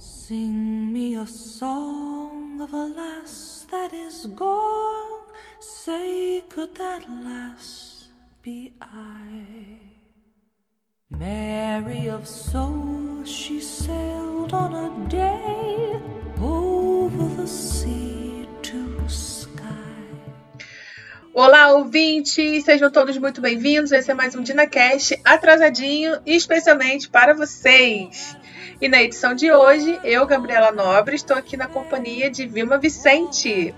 Sing me a song of a lass that is gone. Say, could that lass be I? Mary of soul, she sailed on a day over the sea to sky. Olá, ouvintes! Sejam todos muito bem-vindos. Esse é mais um DinaCast atrasadinho, especialmente para vocês. E na edição de hoje, eu, Gabriela Nobre, estou aqui na companhia de Vilma Vicente.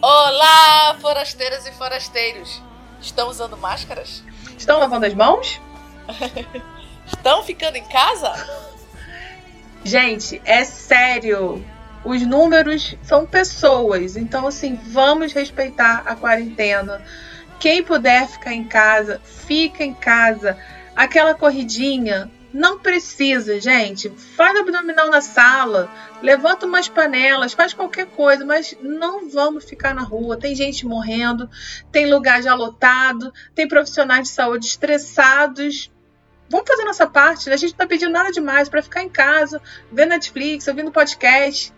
Olá, forasteiras e forasteiros! Estão usando máscaras? Estão lavando as mãos? Estão ficando em casa? Gente, é sério. Os números são pessoas. Então, assim, vamos respeitar a quarentena. Quem puder ficar em casa, fica em casa. Aquela corridinha, não precisa, gente. Faz abdominal na sala, levanta umas panelas, faz qualquer coisa, mas não vamos ficar na rua. Tem gente morrendo, tem lugar já lotado, tem profissionais de saúde estressados. Vamos fazer nossa parte, né? a gente não tá pedindo nada demais para ficar em casa, ver Netflix, ouvindo podcast.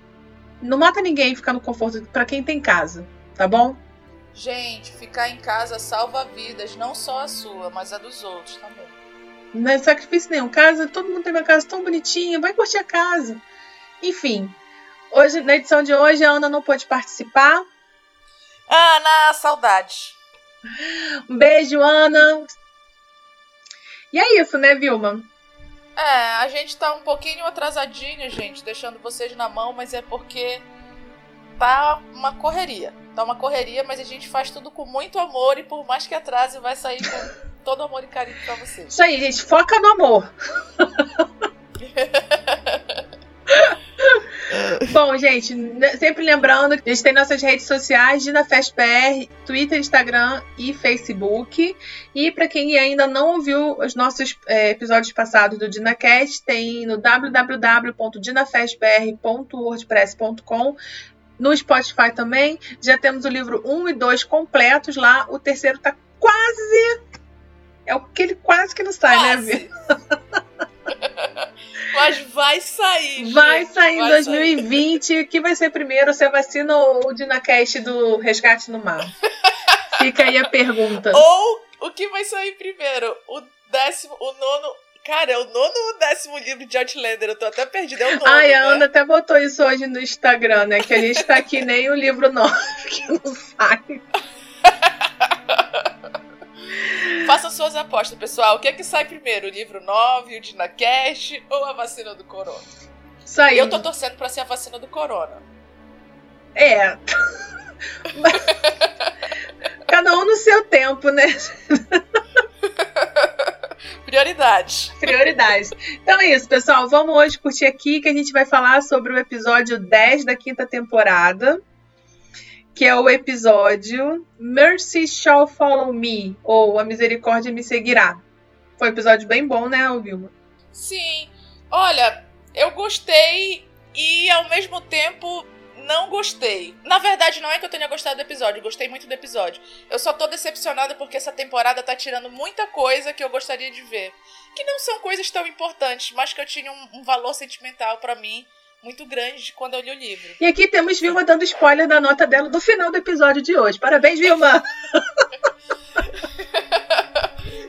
Não mata ninguém ficar no conforto para quem tem casa, tá bom? Gente, ficar em casa salva vidas, não só a sua, mas a dos outros também. Não é sacrifício nenhum. Casa, todo mundo tem uma casa tão bonitinha, vai curtir a casa. Enfim, hoje na edição de hoje a Ana não pôde participar. Ana, saudade. Um beijo, Ana. E é isso, né, Vilma? É, a gente tá um pouquinho atrasadinho, gente, deixando vocês na mão, mas é porque tá uma correria. Tá uma correria, mas a gente faz tudo com muito amor e por mais que atrase, vai sair com todo amor e carinho pra vocês. Isso aí, gente, foca no amor. Bom, gente, sempre lembrando que a gente tem nossas redes sociais, DinaFestPR, Twitter, Instagram e Facebook. E para quem ainda não ouviu os nossos é, episódios passados do DinaCast, tem no www.dinafestpr.wordpress.com no Spotify também. Já temos o livro 1 e 2 completos lá. O terceiro tá quase. É o que ele quase que não sai, Quase. né? Mas vai sair. Vai gente, sair em vai 2020. O que vai ser primeiro? Se a vacina ou o Dinacast do Resgate no Mar? Fica aí a pergunta. Ou o que vai sair primeiro? O décimo, o nono. Cara, é o nono ou o décimo livro de Outlander? Eu tô até perdida. É o nono. Ai, a né? Ana até botou isso hoje no Instagram, né? Que a gente tá aqui nem o livro novo que não sai. Façam suas apostas, pessoal. O que é que sai primeiro? O livro 9, o Dinacast ou a vacina do Corona? Isso aí. Eu tô torcendo pra ser a vacina do Corona. É. Cada um no seu tempo, né? Prioridade. Prioridades. Então é isso, pessoal. Vamos hoje curtir aqui que a gente vai falar sobre o episódio 10 da quinta temporada, que é o episódio Mercy Shall Follow Me, ou A Misericórdia Me Seguirá. Foi um episódio bem bom, né, Vilma? Sim. Olha, eu gostei e ao mesmo tempo não gostei. Na verdade, não é que eu tenha gostado do episódio, gostei muito do episódio. Eu só tô decepcionada porque essa temporada tá tirando muita coisa que eu gostaria de ver. Que não são coisas tão importantes, mas que eu tinha um, um valor sentimental pra mim muito grande quando eu li o livro. E aqui temos Vilma dando spoiler da nota dela do final do episódio de hoje. Parabéns, Vilma!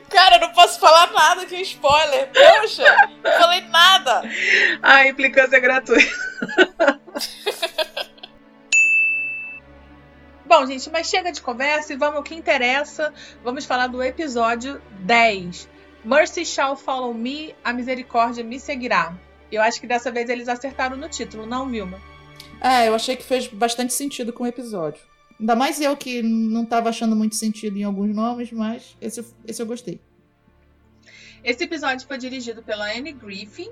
Cara, eu não posso falar nada de spoiler. Poxa, não falei nada. A implicância é gratuita. Bom, gente, mas chega de conversa e vamos ao que interessa. Vamos falar do episódio 10. Mercy shall follow me, a misericórdia me seguirá. Eu acho que dessa vez eles acertaram no título, não, Vilma? É, eu achei que fez bastante sentido com o episódio. Ainda mais eu que não tava achando muito sentido em alguns nomes, mas esse, esse eu gostei. Esse episódio foi dirigido pela Anne Griffin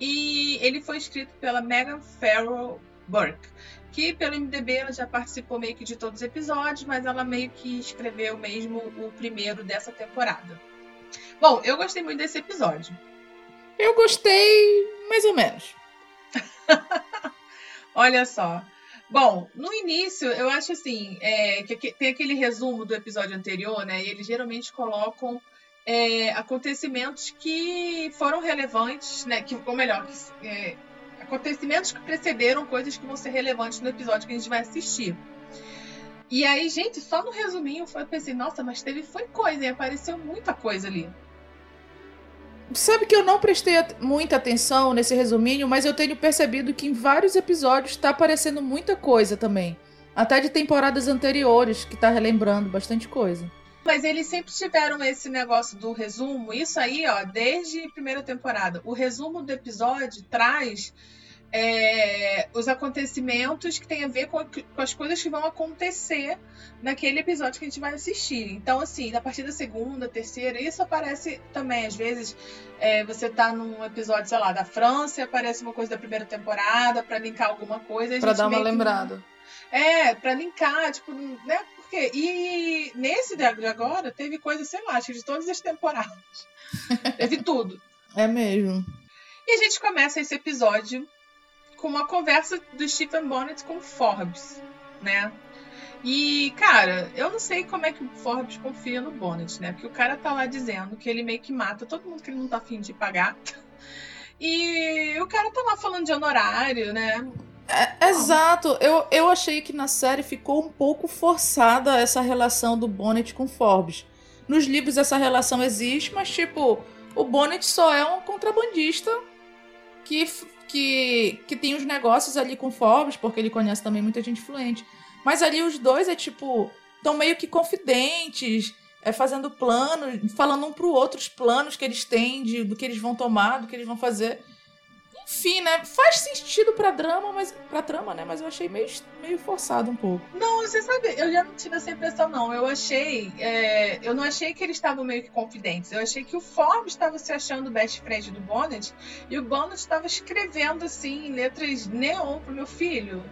e ele foi escrito pela Megan Farrell Burke, que pelo MDB ela já participou meio que de todos os episódios, mas ela meio que escreveu mesmo o primeiro dessa temporada. Bom, eu gostei muito desse episódio. Eu gostei mais ou menos. Olha só. Bom, no início, eu acho assim, é, que tem aquele resumo do episódio anterior, né? E eles geralmente colocam é, acontecimentos que foram relevantes, né? Que, ou melhor, que, é, acontecimentos que precederam coisas que vão ser relevantes no episódio que a gente vai assistir. E aí, gente, só no resuminho eu pensei, nossa, mas teve foi coisa, e apareceu muita coisa ali. Sabe que eu não prestei muita atenção nesse resuminho, mas eu tenho percebido que em vários episódios está aparecendo muita coisa também. Até de temporadas anteriores, que tá relembrando bastante coisa. Mas eles sempre tiveram esse negócio do resumo. Isso aí, ó, desde primeira temporada. O resumo do episódio traz é, os acontecimentos que tem a ver com, com, as coisas que vão acontecer naquele episódio que a gente vai assistir. Então, assim, a partir da segunda, terceira, isso aparece também. Às vezes, é, você tá num episódio, sei lá, da França e aparece uma coisa da primeira temporada para linkar alguma coisa. Pra dar uma lembrada. É, pra linkar, tipo, né? quê? E nesse de agora teve coisa, sei lá, acho que de todas as temporadas. teve tudo. É mesmo. E a gente começa esse episódio com uma conversa do Stephen Bonnet com Forbes, né? E, cara, eu não sei como é que o Forbes confia no Bonnet, né? Porque o cara tá lá dizendo que ele meio que mata todo mundo que ele não tá afim de pagar. E o cara tá lá falando de honorário, né? É, exato. Eu, eu achei que na série ficou um pouco forçada essa relação do Bonnet com Forbes. Nos livros essa relação existe, mas tipo, o Bonnet só é um contrabandista que, que, que tem os negócios ali com Forbes, porque ele conhece também muita gente influente. Mas ali os dois é tipo, estão meio que confidentes, é, fazendo planos, falando um pro outro os planos que eles têm, de, do que eles vão tomar, do que eles vão fazer. Enfim, né? Faz sentido pra drama, mas. pra trama, né? Mas eu achei meio, meio forçado um pouco. Não, você sabe, eu já não tive essa impressão, não. Eu achei. É, eu não achei que eles estavam meio que confidentes. Eu achei que o Forbes estava se achando best friend do Bonnet e o Bonnet estava escrevendo assim, em letras neon pro meu filho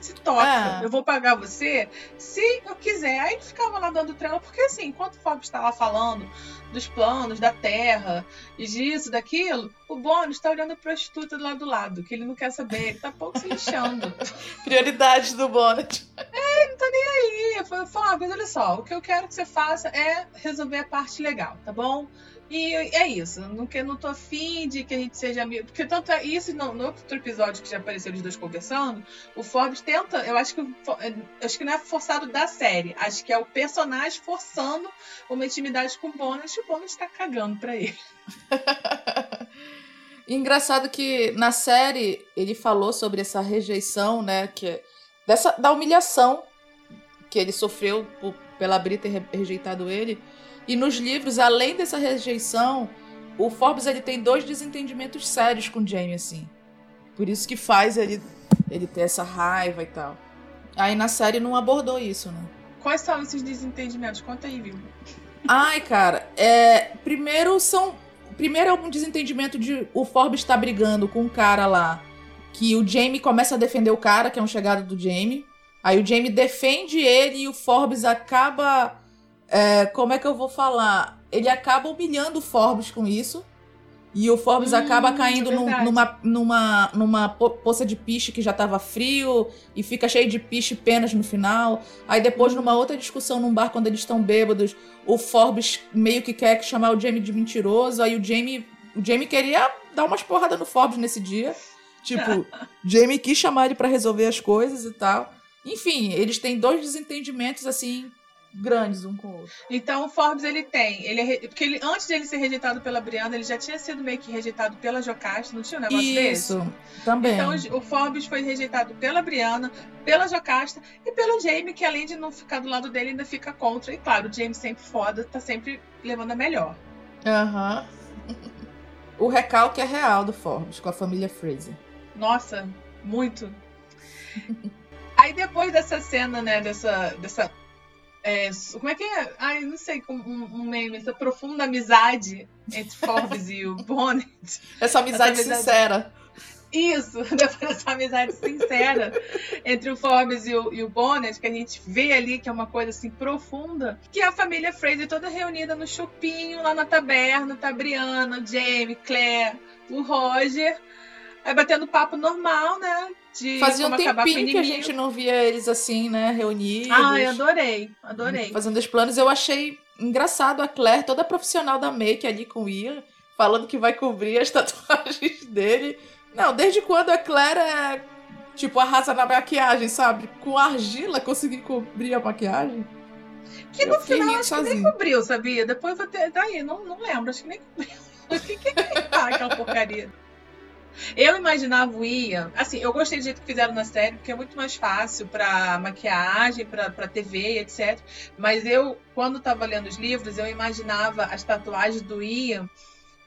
se toca, é. eu vou pagar você se eu quiser. Aí ele ficava lá dando trela, porque assim, enquanto o Fábio estava falando dos planos da terra e disso, daquilo, o Bônus está olhando a prostituta do lado do lado, que ele não quer saber, ele tá pouco se lixando. Prioridades do Bonnet. É, ele não tá nem aí. Eu falei, olha só, o que eu quero que você faça é resolver a parte legal, tá bom? E é isso. Não, que, não tô afim de que a gente seja amigo. Porque tanto é isso, no, no outro episódio que já apareceu os dois conversando, o Forbes tenta. Eu acho que, é, acho que não é forçado da série. Acho que é o personagem forçando uma intimidade com o Bonnet e o Bonnet tá cagando pra ele. Engraçado que na série ele falou sobre essa rejeição, né? Que, dessa, da humilhação que ele sofreu por, pela Brita ter rejeitado ele. E nos livros, além dessa rejeição, o Forbes ele tem dois desentendimentos sérios com Jamie, assim. Por isso que faz ele, ele ter essa raiva e tal. Aí na série não abordou isso, né? Quais são esses desentendimentos? Conta aí, viu? Ai, cara, é, primeiro são. Primeiro é um desentendimento de o Forbes tá brigando com um cara lá. Que o Jamie começa a defender o cara, que é um chegado do Jamie. Aí o Jamie defende ele e o Forbes acaba é, como é que eu vou falar? Ele acaba humilhando o Forbes com isso. E o Forbes hum, acaba caindo é num, numa, numa, numa poça de piche que já estava frio e fica cheio de piche e penas no final. Aí depois, hum. numa outra discussão num bar, quando eles estão bêbados, o Forbes meio que quer chamar o Jamie de mentiroso. Aí o Jamie, o Jamie queria dar umas porradas no Forbes nesse dia. Tipo, Jamie quis chamar ele para resolver as coisas e tal. Enfim, eles têm dois desentendimentos assim grandes um com o outro. Então o Forbes ele tem, ele é, porque ele, antes de ele ser rejeitado pela Brianna, ele já tinha sido meio que rejeitado pela Jocasta, não tinha um negócio Isso, desse? Isso, também. Então o Forbes foi rejeitado pela Brianna, pela Jocasta e pelo Jamie, que além de não ficar do lado dele, ainda fica contra. E claro, o Jamie sempre foda, tá sempre levando a melhor. Aham. Uhum. o recalque é real do Forbes com a família Fraser. Nossa, muito. Aí depois dessa cena, né, dessa, dessa é, como é que é? Ai, não sei, um, um meme, essa profunda amizade entre Forbes e o Bonnet. Essa amizade, essa amizade sincera. Isso, depois dessa amizade sincera entre o Forbes e o, e o Bonnet, que a gente vê ali que é uma coisa assim profunda, que é a família Fraser toda reunida no chupinho, lá na taberna, tá Brianna, Jamie, Claire, o Roger, aí batendo papo normal, né? de Fazia um tempinho que a gente não via eles assim, né, reunidos. Ah, eu adorei, adorei. Fazendo os planos. Eu achei engraçado a Claire, toda profissional da make ali com o Ian, falando que vai cobrir as tatuagens dele. Não, desde quando a Claire é, tipo, arrasa na maquiagem, sabe? Com argila conseguir cobrir a maquiagem. Que no final acho sozinho. que nem cobriu, sabia? Depois ter. Daí, não, não lembro, acho que nem cobriu. O que, que é tá aquela porcaria? Eu imaginava o Ian, assim, eu gostei do jeito que fizeram na série, porque é muito mais fácil para maquiagem, para TV, etc. Mas eu, quando estava lendo os livros, eu imaginava as tatuagens do Ian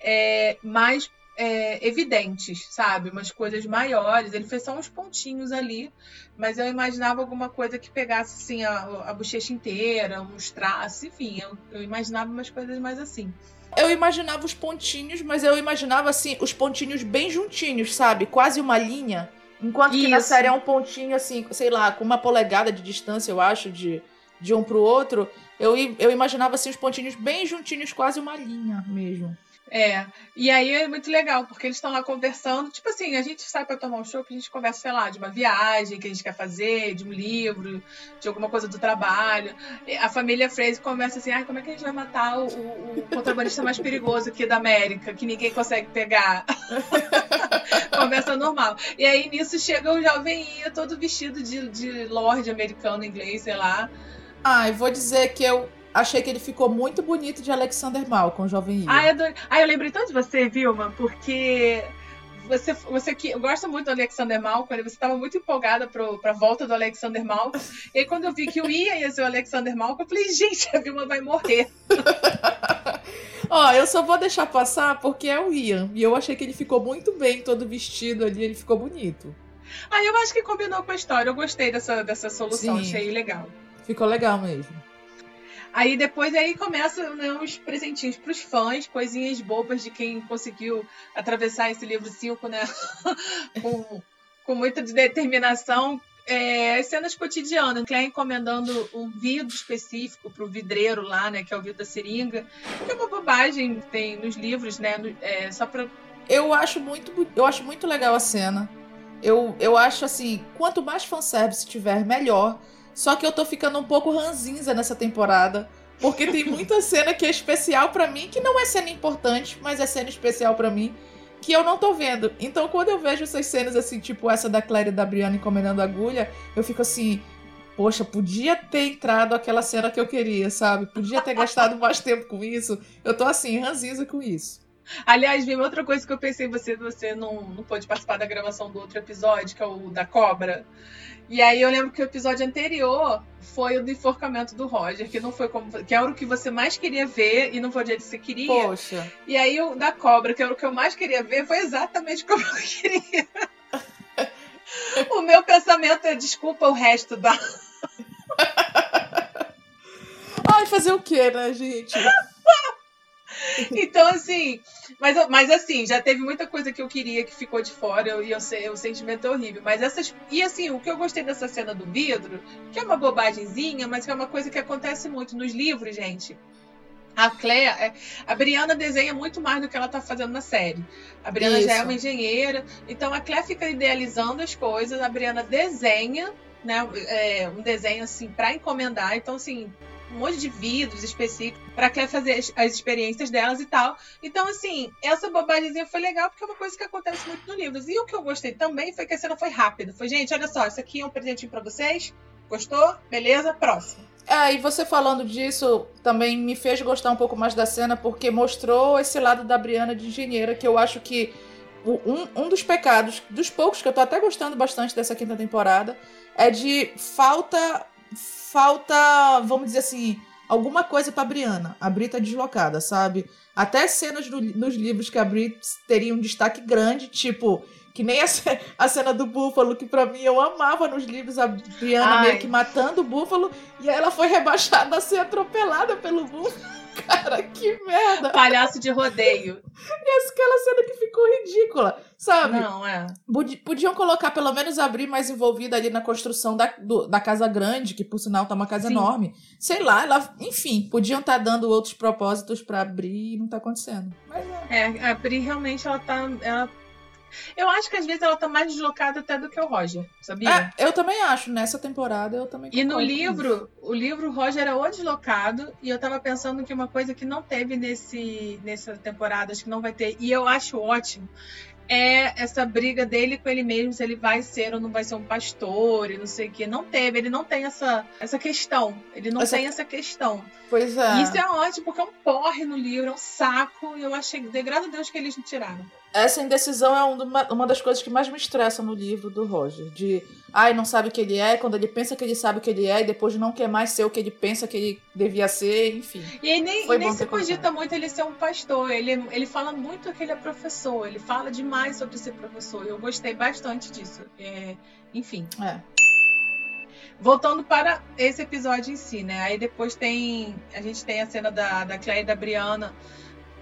é, mais é, evidentes, sabe? Umas coisas maiores. Ele fez só uns pontinhos ali, mas eu imaginava alguma coisa que pegasse assim a, a bochecha inteira, uns traços, enfim, eu, eu imaginava umas coisas mais assim. Eu imaginava os pontinhos, mas eu imaginava assim, os pontinhos bem juntinhos, sabe? Quase uma linha. Enquanto Isso. que na série é um pontinho assim, sei lá, com uma polegada de distância, eu acho, de, de um pro outro. Eu, eu imaginava assim os pontinhos bem juntinhos, quase uma linha mesmo. É, e aí é muito legal, porque eles estão lá conversando. Tipo assim, a gente sai para tomar um show, a gente conversa, sei lá, de uma viagem que a gente quer fazer, de um livro, de alguma coisa do trabalho. A família Fraser conversa assim: ah, como é que a gente vai matar o, o, contrabandista mais perigoso aqui da América, que ninguém consegue pegar? conversa normal. E aí nisso chega o jovem Ia todo vestido de, de lord americano inglês, sei lá. Ah, eu vou dizer que eu achei que ele ficou muito bonito de Alexander Malcolm, jovem Ian. Ah, eu, ah, eu lembrei tanto de você, Vilma, porque você, você que gosta muito do Alexander Malcolm, você estava muito empolgada para a volta do Alexander Malcolm. e aí, quando eu vi que o Ian ia ser o Alexander Malcolm, eu falei, gente, a Vilma vai morrer. Ó, eu só vou deixar passar porque é o Ian. E eu achei que ele ficou muito bem, todo vestido ali, ele ficou bonito. Ah, eu acho que combinou com a história. Eu gostei dessa, dessa solução, Sim. achei legal. Ficou legal mesmo. Aí depois aí começam né, os presentinhos para os fãs, coisinhas bobas de quem conseguiu atravessar esse livro 5, né? com, com muita determinação. É, cenas cotidianas, Claire encomendando um vidro específico para o vidreiro lá, né? Que é o vidro da seringa. Que é uma bobagem que tem nos livros, né? É, só para eu acho muito eu acho muito legal a cena. Eu, eu acho assim, quanto mais fanservice tiver, melhor. Só que eu tô ficando um pouco ranzinza nessa temporada. Porque tem muita cena que é especial para mim, que não é cena importante, mas é cena especial para mim, que eu não tô vendo. Então, quando eu vejo essas cenas assim, tipo essa da Claire e da Brianna encomendando agulha, eu fico assim, poxa, podia ter entrado aquela cena que eu queria, sabe? Podia ter gastado mais tempo com isso. Eu tô assim, ranzinza com isso. Aliás, vi outra coisa que eu pensei, você, você não, não pôde participar da gravação do outro episódio, que é o da cobra. E aí eu lembro que o episódio anterior foi o do enforcamento do Roger, que não foi como. que era o que você mais queria ver e não foi o jeito que você queria. Poxa. E aí o da cobra, que era o que eu mais queria ver, foi exatamente como eu queria. o meu pensamento é desculpa o resto da. Ai, fazer o quê, né, gente? então, assim, mas, mas assim, já teve muita coisa que eu queria que ficou de fora e eu sei, o sentimento é horrível. Mas essas. E assim, o que eu gostei dessa cena do vidro, que é uma bobagemzinha, mas que é uma coisa que acontece muito nos livros, gente. A Claire, é, a Briana desenha muito mais do que ela tá fazendo na série. A Briana Isso. já é uma engenheira, então a Claire fica idealizando as coisas, a Briana desenha, né, é, um desenho assim para encomendar. Então assim, um monte de vidros específicos para quer fazer as, as, experiências delas e tal. Então, assim, essa bobagemzinha foi legal porque é uma coisa que acontece muito no livro. E o que eu gostei também foi que a cena foi rápida. Foi, gente, olha só, isso aqui é um presentinho para vocês. Gostou? Beleza? Próximo. É, e você falando disso também me fez gostar um pouco mais da cena porque mostrou esse lado da Briana de engenheira que eu acho que um, um dos pecados, dos poucos que eu tô até gostando bastante dessa quinta temporada, é de falta falta, vamos dizer assim, alguma coisa pra Briana. A Bri tá deslocada, sabe? Até cenas no, nos livros que a Bri teria um destaque grande, tipo, que nem a, a cena do búfalo, que para mim eu amava nos livros, a Briana Ai. meio que matando o búfalo, e aí ela foi rebaixada a ser atropelada pelo búfalo. Cara, que merda! Palhaço de rodeio. E aquela cena que ficou ridícula, sabe? Não, é. Podiam colocar, pelo menos, abrir mais envolvida ali na construção da, do, da casa grande, que por sinal tá uma casa Sim. enorme. Sei lá, ela, enfim, podiam estar tá dando outros propósitos para abrir e não tá acontecendo. Mas é. é, a Bri realmente ela tá. Ela eu acho que às vezes ela tá mais deslocada até do que o Roger, sabia? É, eu também acho. Nessa temporada eu também E no livro, o livro Roger é o deslocado, e eu tava pensando que uma coisa que não teve nesse, nessa temporada, acho que não vai ter, e eu acho ótimo, é essa briga dele com ele mesmo, se ele vai ser ou não vai ser um pastor e não sei o que. Não teve, ele não tem essa, essa questão. Ele não Essa- tem essa questão. Pois é. Isso é ótimo, porque é um porre no livro, é um saco, e eu achei, de graças a Deus que eles tiraram. Essa indecisão é um uma, uma das coisas que mais me estressa no livro do Roger. De, ai, não sabe o que ele é, quando ele pensa que ele sabe o que ele é, e depois não quer mais ser o que ele pensa que ele devia ser, enfim. E aí nem, nem se cogita muito ele ser um pastor. Ele, ele fala muito que ele é professor. Ele fala demais sobre ser professor. Eu gostei bastante disso. É, enfim. É. Voltando para esse episódio em si, né? Aí depois tem. A gente tem a cena da, da Claire e da Brianna.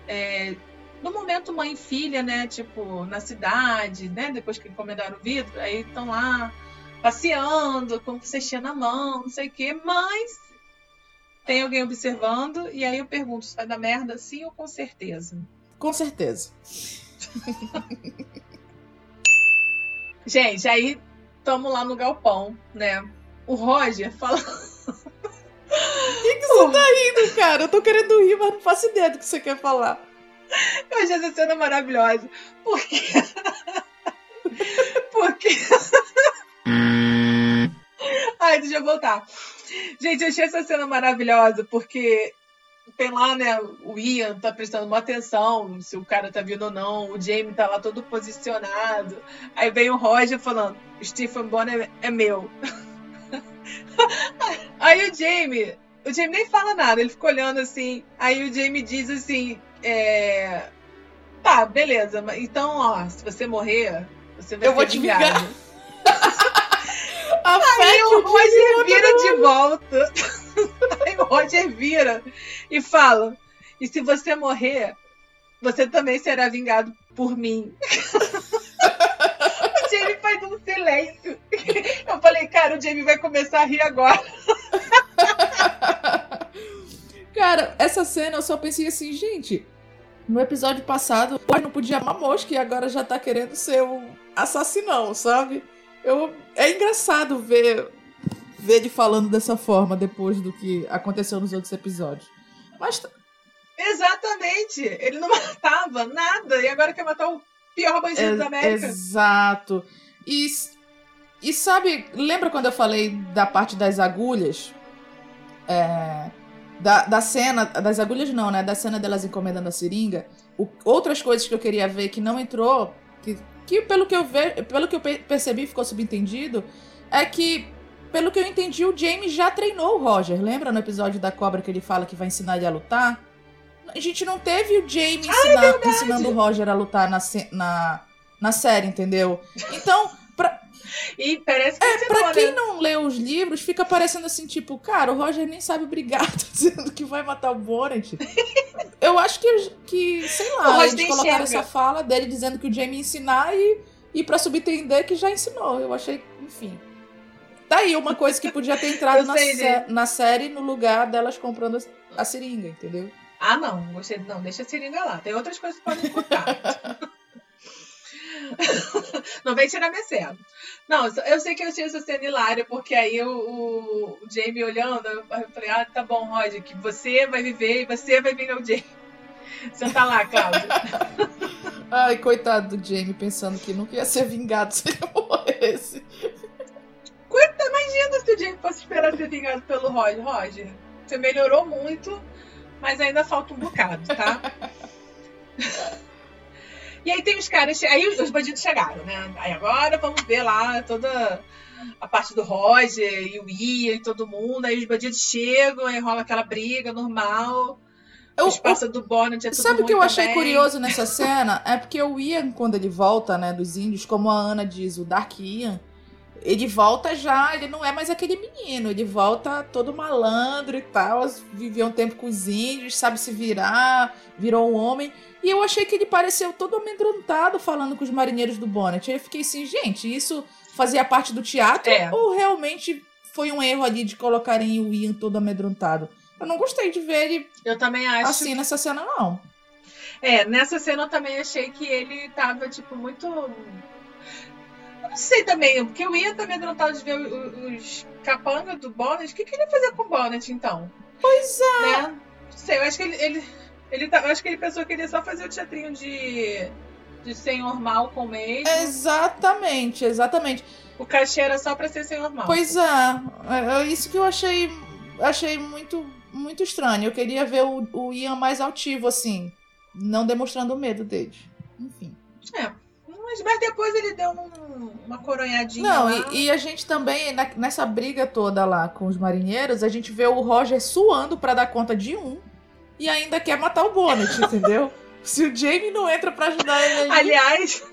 É, no momento mãe e filha, né? Tipo, na cidade, né? Depois que encomendaram o vidro, aí estão lá passeando, com cestinha na mão, não sei o quê, mas tem alguém observando, e aí eu pergunto, se vai dar merda sim ou com certeza? Com certeza. Gente, aí estamos lá no galpão, né? O Roger fala. O que, que você tá rindo, cara? Eu tô querendo rir, mas não faço ideia do que você quer falar. Eu achei essa cena maravilhosa. Por quê? Porque. Ai, deixa eu voltar. Gente, eu achei essa cena maravilhosa porque tem lá, né? O Ian tá prestando uma atenção se o cara tá vindo ou não. O Jamie tá lá todo posicionado. Aí vem o Roger falando: Stephen Bonner é meu. Aí o Jamie. O Jamie nem fala nada, ele fica olhando assim. Aí o Jamie diz assim: é... Tá, beleza, então, ó, se você morrer, você vai Eu vou te vingar. A Aí o Roger vira de volta. Aí o Roger vira e fala: E se você morrer, você também será vingado por mim. o Jamie faz um silêncio. Eu falei, cara, o Jamie vai começar a rir agora. Cara, essa cena eu só pensei assim, gente. No episódio passado, o não podia amar mosca e agora já tá querendo ser um assassinão, sabe? Eu, é engraçado ver, ver ele falando dessa forma depois do que aconteceu nos outros episódios. Mas tá- Exatamente. Ele não matava nada e agora quer matar o pior bandido da é, América. exato. E, e sabe, lembra quando eu falei da parte das agulhas? É, da, da cena, das agulhas não, né? Da cena delas encomendando a seringa. O- outras coisas que eu queria ver que não entrou, que, que pelo que eu ve, pelo que eu pe- percebi ficou subentendido, é que pelo que eu entendi, o Jamie já treinou o Roger. Lembra no episódio da cobra que ele fala que vai ensinar ele a lutar? A gente não teve o Jamie ensinar- ensinando o Roger a lutar na, na, na série, entendeu? Então, pra, E parece que é, ensinou, pra quem né? não lê os livros, fica parecendo assim, tipo, cara, o Roger nem sabe brigar, tá dizendo que vai matar o Bonnet. Eu acho que, que sei lá, eles colocaram enxerga. essa fala dele dizendo que o Jamie ia ensinar e, e pra subentender que já ensinou. Eu achei, enfim. Tá aí uma coisa que podia ter entrado na, sé- né? na série no lugar delas comprando a, a seringa, entendeu? Ah, não, gostei. Não, deixa a seringa lá. Tem outras coisas que podem cortar. Não vem tirar minha cena. Não, eu sei que eu achei essa cena hilária, porque aí o, o, o Jamie olhando, eu falei, ah, tá bom, Roger, que você vai viver e você vai vingar o Jamie. Senta lá, Cláudia. Ai, coitado do Jamie, pensando que nunca ia ser vingado se ele morresse. Imagina se o Jamie fosse esperar ser vingado pelo Roger. Roger, você melhorou muito, mas ainda falta um bocado, tá? E aí tem os caras. Aí os bandidos chegaram, né? Aí agora vamos ver lá toda a parte do Roger e o Ian e todo mundo. Aí os bandidos chegam, aí rola aquela briga normal. Eu- os passa do Bonnet, é tudo Sabe o que eu ruim achei também. curioso nessa cena? É porque o Ian, quando ele volta, né, dos índios, como a Ana diz, o Dark Ian, ele volta já, ele não é mais aquele menino, ele volta todo malandro e tal, viveu um tempo com os índios, sabe se virar, virou um homem. E eu achei que ele pareceu todo amedrontado falando com os marinheiros do Bonnet. Aí eu fiquei assim, gente, isso fazia parte do teatro É. ou realmente foi um erro ali de colocarem o Ian todo amedrontado? Eu não gostei de ver ele Eu também acho. assim nessa cena, não. É, nessa cena eu também achei que ele tava, tipo, muito. Eu não sei também, porque eu ia também amedrontado de ver o- os capanga do Bonnet. O que, que ele ia fazer com o Bonnet, então? Pois é. Né? Não sei, eu acho que ele. ele, ele tá- acho que ele pensou que ele ia só fazer o teatrinho de. de senhor Malcolm mesmo. Exatamente, exatamente. O cachê era só pra ser senhor Malcolm. Pois é, é, é isso que eu achei, achei muito, muito estranho. Eu queria ver o, o Ian mais altivo, assim, não demonstrando medo dele. Enfim. É. Mas, depois ele deu um- uma coronhadinha. Não, e, e a gente também, na- nessa briga toda lá com os marinheiros, a gente vê o Roger suando pra dar conta de um e ainda quer matar o Bonnet, entendeu? Se o Jamie não entra pra ajudar ele ali, Aliás,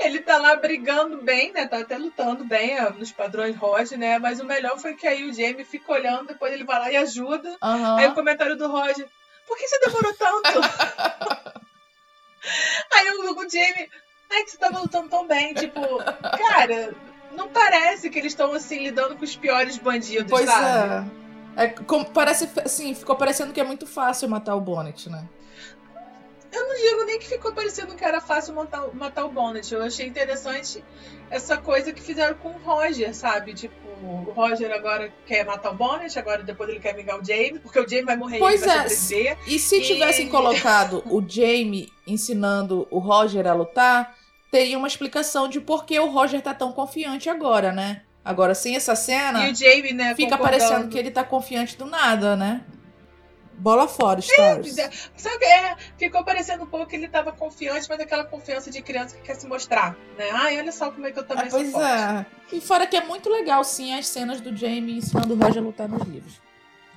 ele tá lá brigando bem, né? Tá até lutando bem ó, nos padrões Roger, né? Mas o melhor foi que aí o Jamie fica olhando, depois ele vai lá e ajuda. Aham. Aí o comentário do Roger, por que você demorou tanto? aí o, o Jamie, ai que você tava lutando tão bem. Tipo, cara, não parece que eles estão assim lidando com os piores bandidos, Pois sabe? é. É, como- parece, assim, ficou parecendo que é muito fácil matar o Bonnet, né? Eu não digo nem que ficou parecendo que era fácil matar, matar o Bonnet. Eu achei interessante essa coisa que fizeram com o Roger, sabe? Tipo, o Roger agora quer matar o Bonnet, agora depois ele quer vingar o Jamie, porque o Jamie vai morrer Pois e vai é. E se E- tivessem colocado o Jamie ensinando o Roger a lutar, teria uma explicação de por que o Roger tá tão confiante agora, né? Agora, sem essa cena, E o Jamie, né, fica parecendo que ele tá confiante do nada, né? Bola fora, Stars. Sabe, é, ficou parecendo um pouco que ele tava confiante, mas aquela confiança de criança que quer se mostrar, né? Ai, olha só como é que eu também Ah, sou pois forte. é. E fora que é muito legal, sim, as cenas do Jamie ensinando o Roger a lutar nos livros.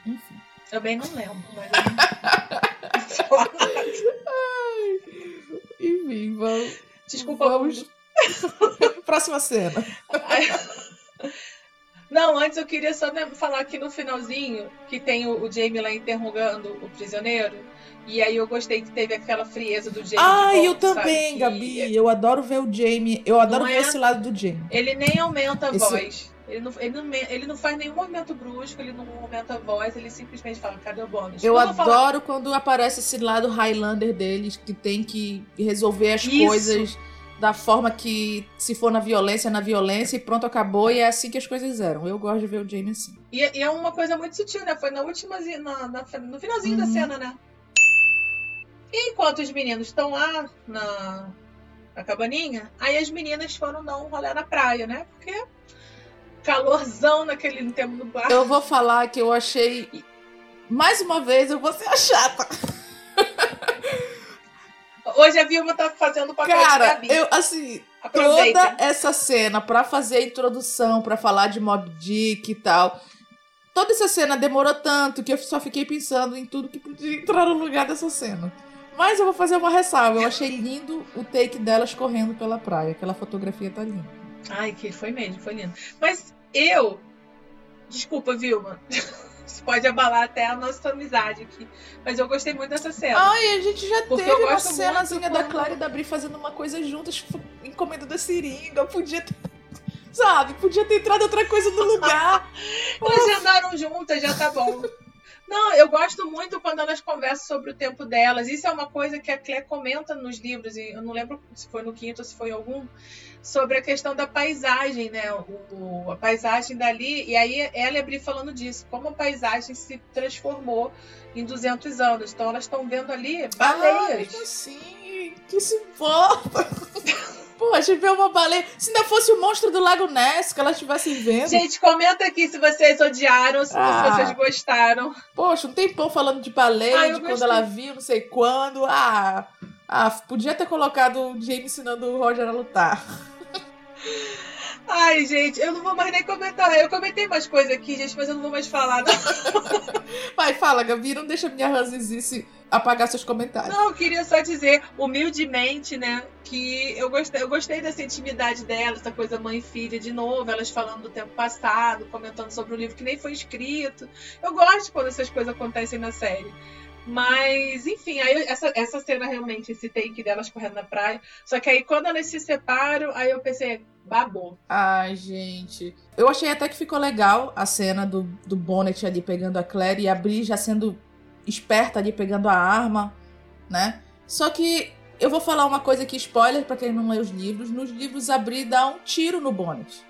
Enfim. Também não lembro, mas... eu- Enfim, vamos. Desculpa, vamos. Próxima cena. Não, antes eu queria só né, falar aqui no finalzinho que tem o, o Jamie lá interrogando o prisioneiro. E aí eu gostei que teve aquela frieza do Jamie. Ah, eu também, Que Gabi. Eu adoro ver o Jamie. Eu adoro Não ver é? esse lado do Jamie. Ele nem aumenta a Esse- voz. Ele não, ele, não, ele não faz nenhum movimento brusco, ele não aumenta a voz, ele simplesmente fala, cadê o bônus? Eu Quando adoro falo- quando aparece esse lado Highlander deles, que tem que resolver as Isso. coisas da forma que, se for na violência, na violência, e pronto, acabou, e é assim que as coisas eram. Eu gosto de ver o Jamie assim. E, e é uma coisa muito sutil, né? Foi na última, na, na- no finalzinho da Uhum. cena, né? E enquanto os meninos estão lá na, na cabaninha, aí as meninas foram dar um rolê na praia, né? Porque calorzão naquele tempo no bar. Eu vou falar que eu achei. Mais uma vez, eu vou ser a chata. Hoje a Vilma tá fazendo o papel de Cara, Gabi. eu, assim, Aproveita. toda essa cena pra fazer a introdução, pra falar de Mob Dick e tal. Toda essa cena demorou tanto que eu só fiquei pensando em tudo que podia entrar no lugar dessa cena. Mas eu vou fazer uma ressalva. Eu achei lindo o take delas correndo pela praia. Aquela fotografia tá linda. Ai, que foi mesmo, foi lindo. Mas eu. Desculpa, Vilma. Isso pode abalar até a nossa amizade aqui. Mas eu gostei muito dessa cena. Ai, a gente já Porque teve uma cenazinha da Clara e da Bri fazendo uma coisa juntas, tipo, encomenda da seringa. Podia ter. Sabe? Podia ter entrado outra coisa no lugar. Elas andaram juntas, já tá bom. Não, eu gosto muito quando elas conversam sobre o tempo delas. Isso é uma coisa que a Clé comenta nos livros, e eu não lembro se foi no quinto ou se foi em algum, sobre a questão da paisagem, né? O, a paisagem dali. E aí ela e a Bri falando disso, como a paisagem se transformou em 200 anos. Então elas estão vendo ali Ah, baleias. mesmo assim, que se importa. Poxa, ver uma baleia. Se não fosse o monstro do Lago Ness que elas estivessem vendo. Gente, comenta aqui se vocês odiaram, se Ah. vocês gostaram. Poxa, um tempão falando de baleia, Ah, de quando gostei. ela viu, não sei quando. Ah, ah, podia ter colocado o Jamie ensinando o Roger a lutar. Ai, gente, eu não vou mais nem comentar. Eu comentei mais coisa aqui, gente, mas eu não vou mais falar. Vai, fala, Gabi, não deixa minha ranzizice apagar seus comentários. Não, eu queria só dizer, humildemente, né, que eu gostei, eu gostei dessa intimidade delas, essa coisa mãe e filha de novo, elas falando do tempo passado, comentando sobre o livro que nem foi escrito. Eu gosto quando essas coisas acontecem na série. Mas, enfim, aí essa, essa cena realmente, esse take delas correndo na praia. Só que aí quando elas se separam, aí eu pensei, babou. Ai, gente. Eu achei até que ficou legal a cena do, do Bonnet ali pegando a Claire e a Bri já sendo esperta ali pegando a arma, né? Só que eu vou falar uma coisa aqui, spoiler pra quem não lê os livros. Nos livros, a Bri dá um tiro no Bonnet.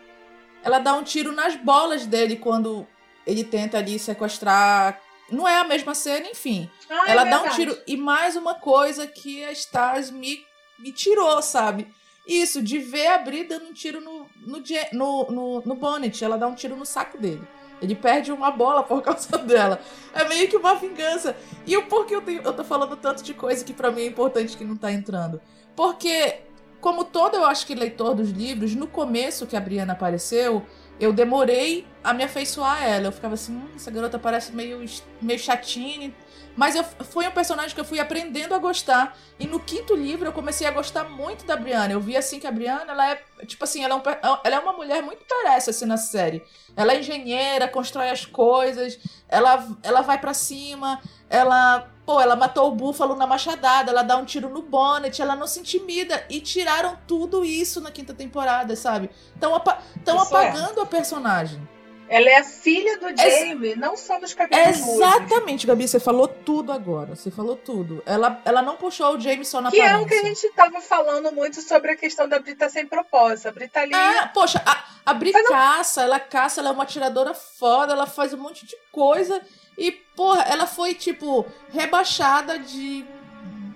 Ela dá um tiro nas bolas dele quando ele tenta ali sequestrar não é a mesma cena, enfim. Ah, é ela dá um tiro. E mais uma coisa que a Stars me, me tirou, sabe? Isso, de ver a Bri dando um tiro no, no, no, no, no Bonnet. Ela dá um tiro no saco dele. Ele perde uma bola por causa dela. É meio que uma vingança. E o porquê eu, tenho, eu tô falando tanto de coisa que pra mim é importante que não tá entrando? Porque, como todo, eu acho que leitor dos livros, no começo que a Briana apareceu, eu demorei a me afeiçoar a ela. Eu ficava assim, hum, essa garota parece meio, meio chatinha. Mas eu, foi um personagem que eu fui aprendendo a gostar. E no quinto livro eu comecei a gostar muito da Briana. Eu vi assim que a Briana, ela é, tipo assim, ela é, um per- ela é uma mulher muito parece assim na série. Ela é engenheira, constrói as coisas, ela, ela vai pra cima, ela, pô, ela matou o búfalo na machadada, ela dá um tiro no bonnet, ela não se intimida. E tiraram tudo isso na quinta temporada, sabe? Estão apa é. apagando a personagem. Ela é a filha do Ex- Jamie, não só dos cabelos ruivos. Exatamente, Gabi, você falou tudo agora. Você falou tudo. Ela, ela não puxou o James só na Que é aparência. o que a gente tava falando muito sobre a questão da Brita sem propósito. A Brita ali. É, poxa, a, a Bri Mas não- caça, ela caça, ela é uma atiradora foda, ela faz um monte de coisa. E, porra, ela foi, tipo, rebaixada de.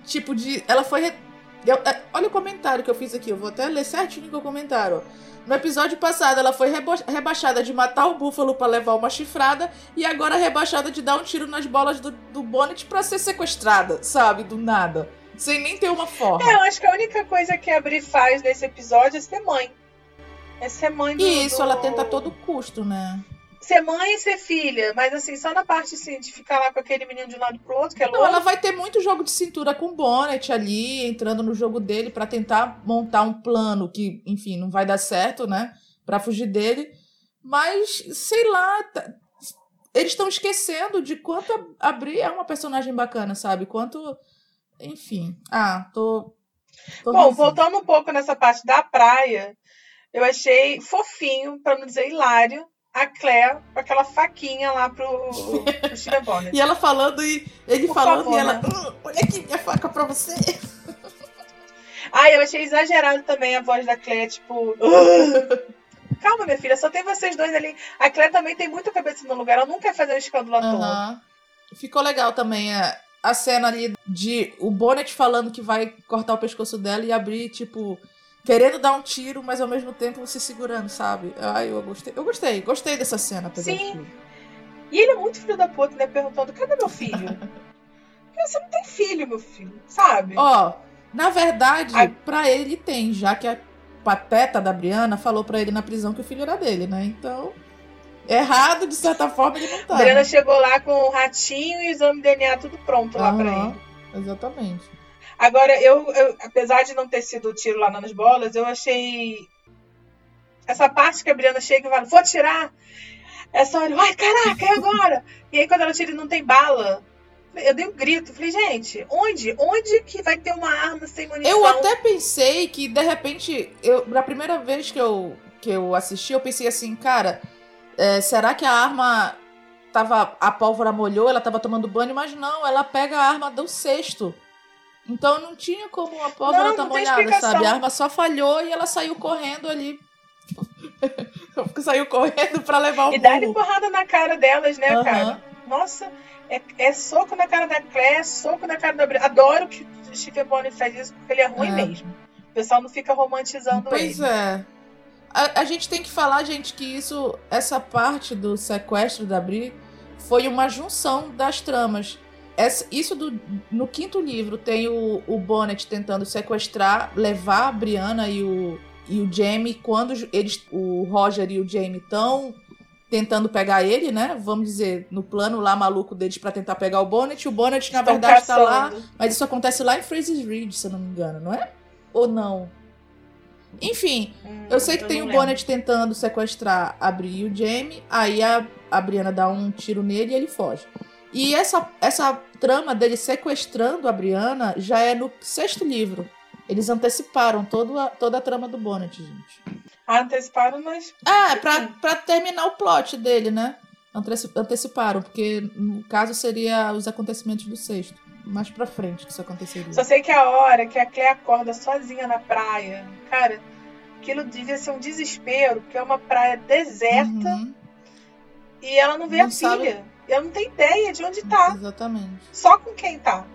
Tipo, de. Ela foi. re- eu- é, olha o comentário que eu fiz aqui, eu vou até ler certinho o comentário. ó. No episódio passado, ela foi rebo- rebaixada de matar o búfalo pra levar uma chifrada, e agora rebaixada de dar um tiro nas bolas do, do Bonnet pra ser sequestrada, sabe? Do nada. Sem nem ter uma forma. É, eu acho que a única coisa que a Bri faz nesse episódio é ser mãe. É ser mãe do. E isso do- ela tenta a todo custo, né? Ser mãe e ser filha. Mas assim, só na parte assim, de ficar lá com aquele menino de um lado pro outro, que é Não, louco. ela vai ter muito jogo de cintura com o Bonnet ali, entrando no jogo dele pra tentar montar um plano que, enfim, não vai dar certo, né? Pra fugir dele. Mas, sei lá, tá- eles estão esquecendo de quanto a Bri é uma personagem bacana, sabe? Quanto. Enfim. Ah, tô. tô Bom, voltando um pouco nessa parte da praia, eu achei fofinho, pra não dizer hilário, a Claire com aquela faquinha lá pro, pro Bonnet. E ela falando e ele Por falando favor, e ela. né? "Hum, olha aqui minha faca pra você. Ah, eu achei exagerado também a voz da Claire, tipo. Calma, minha filha, só tem vocês dois ali. A Claire também tem muita cabeça no lugar, ela não quer fazer um escândalo à toa. Ficou legal também a, a cena ali de o Bonnet falando que vai cortar o pescoço dela e abrir, tipo, querendo dar um tiro, mas ao mesmo tempo se segurando, sabe? Ai, eu gostei. Eu gostei, gostei dessa cena, apesar Sim. E ele é muito filho da puta, né? Perguntando: cadê meu filho? Porque Você não tem filho, meu filho, sabe? Ó, na verdade, Ai. pra ele tem, já que a pateta da Briana falou pra ele na prisão que o filho era dele, né? Então, errado, de certa forma, ele não tá. A Adriana né? chegou lá com o ratinho e o exame de DNA tudo pronto lá pra Aham, ele. Exatamente. Agora, eu, eu- apesar de não ter sido tiro lá nas bolas, eu achei. Essa parte que a Briana chega e fala, vou tirar. Essa hora, ai, caraca, é agora! e aí, quando ela tira e não tem bala, eu dei um grito. Falei, gente, onde? Onde que vai ter uma arma sem munição? Eu até pensei que, de repente, eu, na primeira vez que eu, que eu assisti, eu pensei assim, cara, é, será que a arma tava. A pólvora molhou, ela tava tomando banho, mas não, ela pega a arma do cesto. Então não tinha como a pólvora Não, tá molhada, sabe? A arma só falhou e ela saiu correndo ali. saiu correndo pra levar o E dá-lhe porrada na cara delas, né, Aham. cara? Nossa, é, é soco na cara da Claire, é soco na cara da Briana. Adoro que o Stephen Bonnet faz isso porque ele é ruim É. mesmo. O pessoal não fica romantizando Pois ele. é. A, a gente tem que falar, gente, que isso, essa parte do sequestro da Bri foi uma junção das tramas. Essa- isso do- no quinto livro tem o, o Bonnet tentando sequestrar, levar a Brianna e o, e o Jamie quando eles, o Roger e o Jamie estão tentando pegar ele, né? Vamos dizer, no plano lá maluco deles pra tentar pegar o Bonnet. O Bonnet, na Estão verdade, tá lá caçando. mas isso acontece lá em Fraser's Ridge, se eu não me engano, não é? Ou não? Enfim, Hum, eu sei que tem o lembro. Bonnet tentando sequestrar a Bri e o Jamie, aí a, a Brianna dá um tiro nele e ele foge. E essa, essa trama dele sequestrando a Brianna já é no sexto livro. Eles anteciparam todo a, toda a trama do Bonnet, gente. Ah, anteciparam, mas. Ah, é pra, pra terminar o plot dele, né? Anteci- Anteciparam, porque no caso seria os acontecimentos do sexto. Mais pra frente que isso aconteceria. Só sei que a hora que a Claire acorda sozinha na praia, cara, aquilo devia ser um desespero, porque é uma praia deserta Uhum. e ela não vê Não a sabe- filha. Ela não tem ideia de onde tá. Exatamente. Só com quem tá.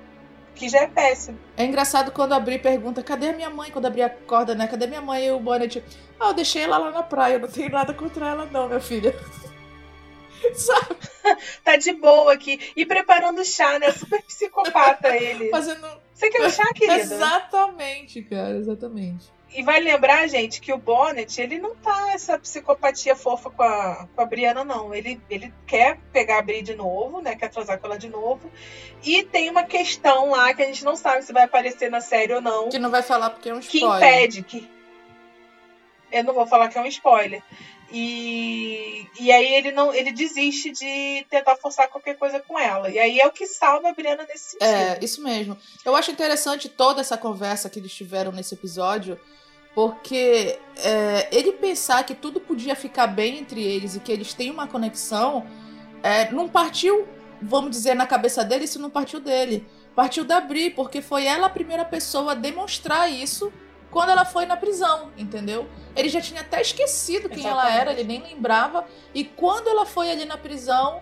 Que já é péssimo. É engraçado quando a Bri pergunta, cadê a minha mãe? Quando a Bri acorda, né? Cadê minha mãe? E o Bonnet, ah, eu deixei ela lá na praia, eu não tenho nada contra ela não, minha filha. Sabe? Tá de boa aqui. E preparando chá, né? Super psicopata ele. Fazendo... Você quer um chá, querida? Exatamente, cara, exatamente. E vai lembrar, gente, que o Bonnet, ele não tá essa psicopatia fofa com a, com a Briana, não. Ele, ele quer pegar a Bri de novo, né? Quer transar com ela de novo. E tem uma questão lá que a gente não sabe se vai aparecer na série ou não. Que não vai falar porque é um que spoiler. impede que. Eu não vou falar que é um spoiler. E, e aí ele não ele desiste de tentar forçar qualquer coisa com ela. E aí é o que salva a Briana nesse sentido. É, isso mesmo. Eu acho interessante toda essa conversa que eles tiveram nesse episódio, porque é, ele pensar que tudo podia ficar bem entre eles e que eles têm uma conexão, é, não partiu, vamos dizer, na cabeça dele, isso não partiu dele. Partiu da Bri, porque foi ela a primeira pessoa a demonstrar isso quando ela foi na prisão, entendeu? Ele já tinha até esquecido quem ela Exatamente. era, ele nem lembrava. E quando ela foi ali na prisão,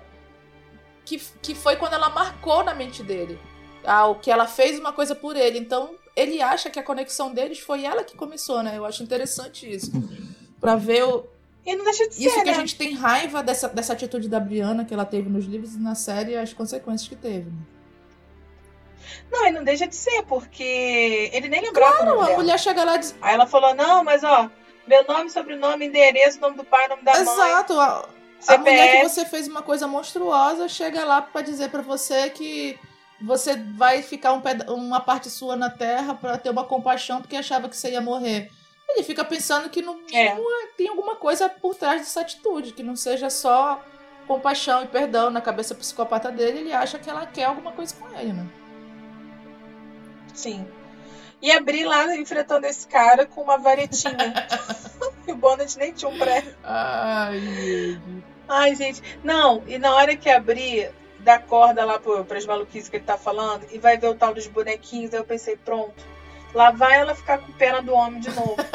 que, que foi quando ela marcou na mente dele. Ah, o que ela fez uma coisa por ele. Então, ele acha que a conexão deles foi ela que começou, né? Eu acho interessante isso. Pra ver o, E não deixa de ser, isso que né? a gente tem raiva dessa, dessa atitude da Briana que ela teve nos livros e na série e as consequências que teve. né? Não, e não deixa de ser, porque ele nem lembrava o Não, nome a dela. mulher chega lá e diz. Aí ela falou, não, mas ó, meu nome, sobrenome, endereço, nome do pai, nome da mãe. Exato, a, mulher que você fez uma coisa monstruosa chega lá pra dizer pra você que você vai ficar um uma parte sua na terra pra ter uma compaixão porque achava que você ia morrer. Ele fica pensando que É. mínimo tem alguma coisa por trás dessa atitude, que não seja só compaixão e perdão na cabeça psicopata dele, ele acha que ela quer alguma coisa com ele, né? Sim. E abri lá enfrentando esse cara com uma varetinha. e o Bonnet nem tinha um pré. Ai, gente. Ai, gente. Não, e na hora que abrir, dá corda lá pro, pras maluquices que ele tá falando, e vai ver o tal dos bonequinhos, aí eu pensei, pronto. Lá vai ela ficar com pena do homem de novo.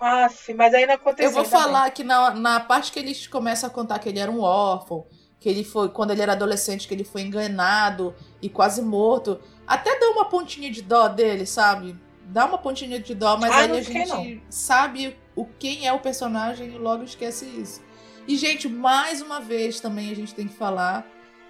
Aff, mas aí não aconteceu. Eu vou bem. falar que na, na parte que eles começam a contar que ele era um órfão, que ele foi, quando ele era adolescente, que ele foi enganado e quase morto, até dá uma pontinha de dó dele, sabe? Dá uma pontinha de dó, mas Ah, aí não a gente sabe o quem é o personagem e logo esquece isso. E, gente, mais uma vez também a gente tem que falar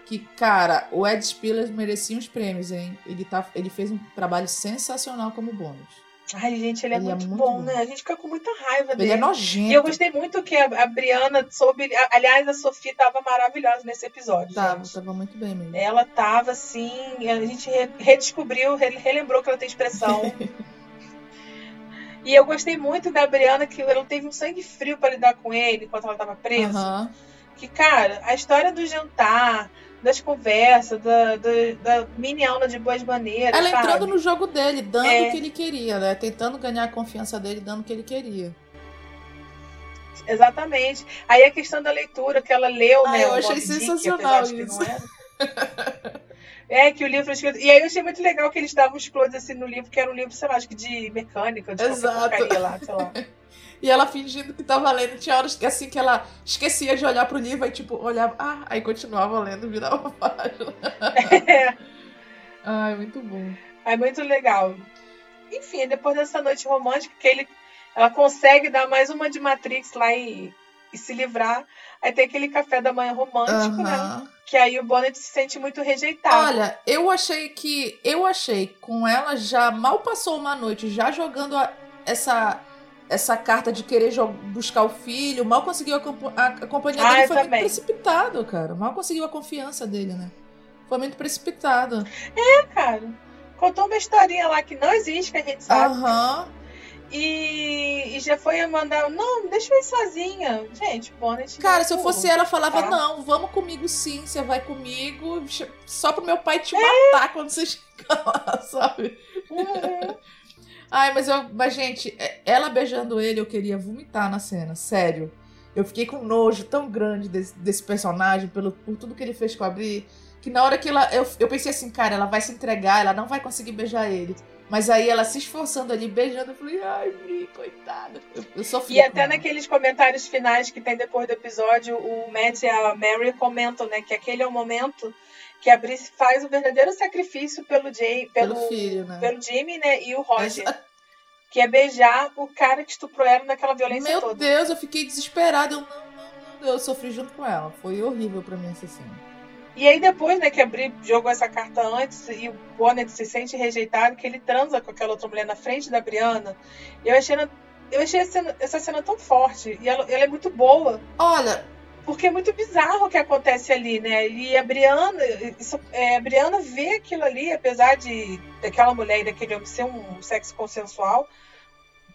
que, cara, o Ed Spiller merecia uns prêmios, hein? Ele, tá, ele fez um trabalho sensacional como bônus. Ai, gente, ele é, Ele é muito, muito bom, bom. né? A gente fica com muita raiva Ele dele. é nojento. E eu gostei muito que a, a Briana soube. a- Aliás, a Sofia tava maravilhosa nesse episódio. Tava, gente. tava muito bem mesmo. Ela tava assim, a gente re- redescobriu, re- relembrou que ela tem expressão. e eu gostei muito da Briana, que ela teve um sangue frio pra lidar com ele enquanto ela tava presa. Aham. Que, cara, a história do jantar, das conversas, da, da, da mini aula de boas maneiras. Ela sabe? entrando no jogo dele, dando É. o que ele queria, né? Tentando ganhar a confiança dele, dando o que ele queria. Exatamente. Aí a questão da leitura, que ela leu, Ah, né? eu achei Dick, sensacional que isso. era. É, que o livro escrito. E aí eu achei muito legal que eles davam os closes assim no livro, que era um livro, sei lá, acho que de mecânica, de Exato. porcaria lá, sei lá. E ela fingindo que tava lendo. Tinha horas que assim que ela esquecia de olhar pro livro, aí tipo, olhava, ah, aí continuava lendo, virava a página. É, Ai, muito bom. é muito legal. Enfim, depois dessa noite romântica, que ele, ela consegue dar mais uma de Matrix lá e, e se livrar. Aí tem aquele café da manhã romântico, né? Aham. Que aí o Bonnet se sente muito rejeitado. Olha, eu achei que. Eu achei com ela já mal passou uma noite, já jogando a- essa. Essa carta de querer buscar o filho, mal conseguiu a, a, a companhia Ah, dele, foi muito também. precipitado, cara. Mal conseguiu a confiança dele, né? Foi muito precipitado. É, cara. Contou uma historinha lá que não existe, que a gente sabe. Aham. E, e já foi a mandar, não, deixa eu ir sozinha. Gente, Bonnet. Cara, não se eu fosse ela, eu falava, tá? não, vamos comigo sim, você vai comigo, só pro meu pai te É. matar quando você chegar lá, sabe? Uhum. Ai, mas eu. Mas, gente, é- ela beijando ele, eu queria vomitar na cena, sério. Eu fiquei com nojo tão grande desse, desse personagem, pelo, por tudo que ele fez com a Bri, que na hora que ela. Eu, eu pensei assim, cara, ela vai se entregar, ela não vai conseguir beijar ele. Mas aí ela se esforçando ali, beijando, eu falei, ai, Bri, coitada. Eu, eu sofri. E até naqueles comentários finais que tem depois do episódio, o Matt e a Mary comentam, né, que aquele é o momento que a Bri faz o verdadeiro sacrifício pelo Jay, pelo, Pelo filho, né? pelo Jimmy, né, e o Roger. Que é beijar o cara que estuprou ela naquela violência Meu toda. Deus, eu fiquei desesperada. Eu, não, não, não, eu sofri junto com ela. Foi horrível pra mim essa cena. E aí depois, né, que a Bri jogou essa carta antes e o Bonnet se sente rejeitado, que ele transa com aquela outra mulher na frente da Brianna. Eu achei, eu achei essa cena, essa cena tão forte. E ela, ela é muito boa. Olha, Porque é muito bizarro o que acontece ali, né? E a Brianna, isso, é, a Brianna vê aquilo ali, apesar de daquela mulher e daquele homem ser um sexo consensual,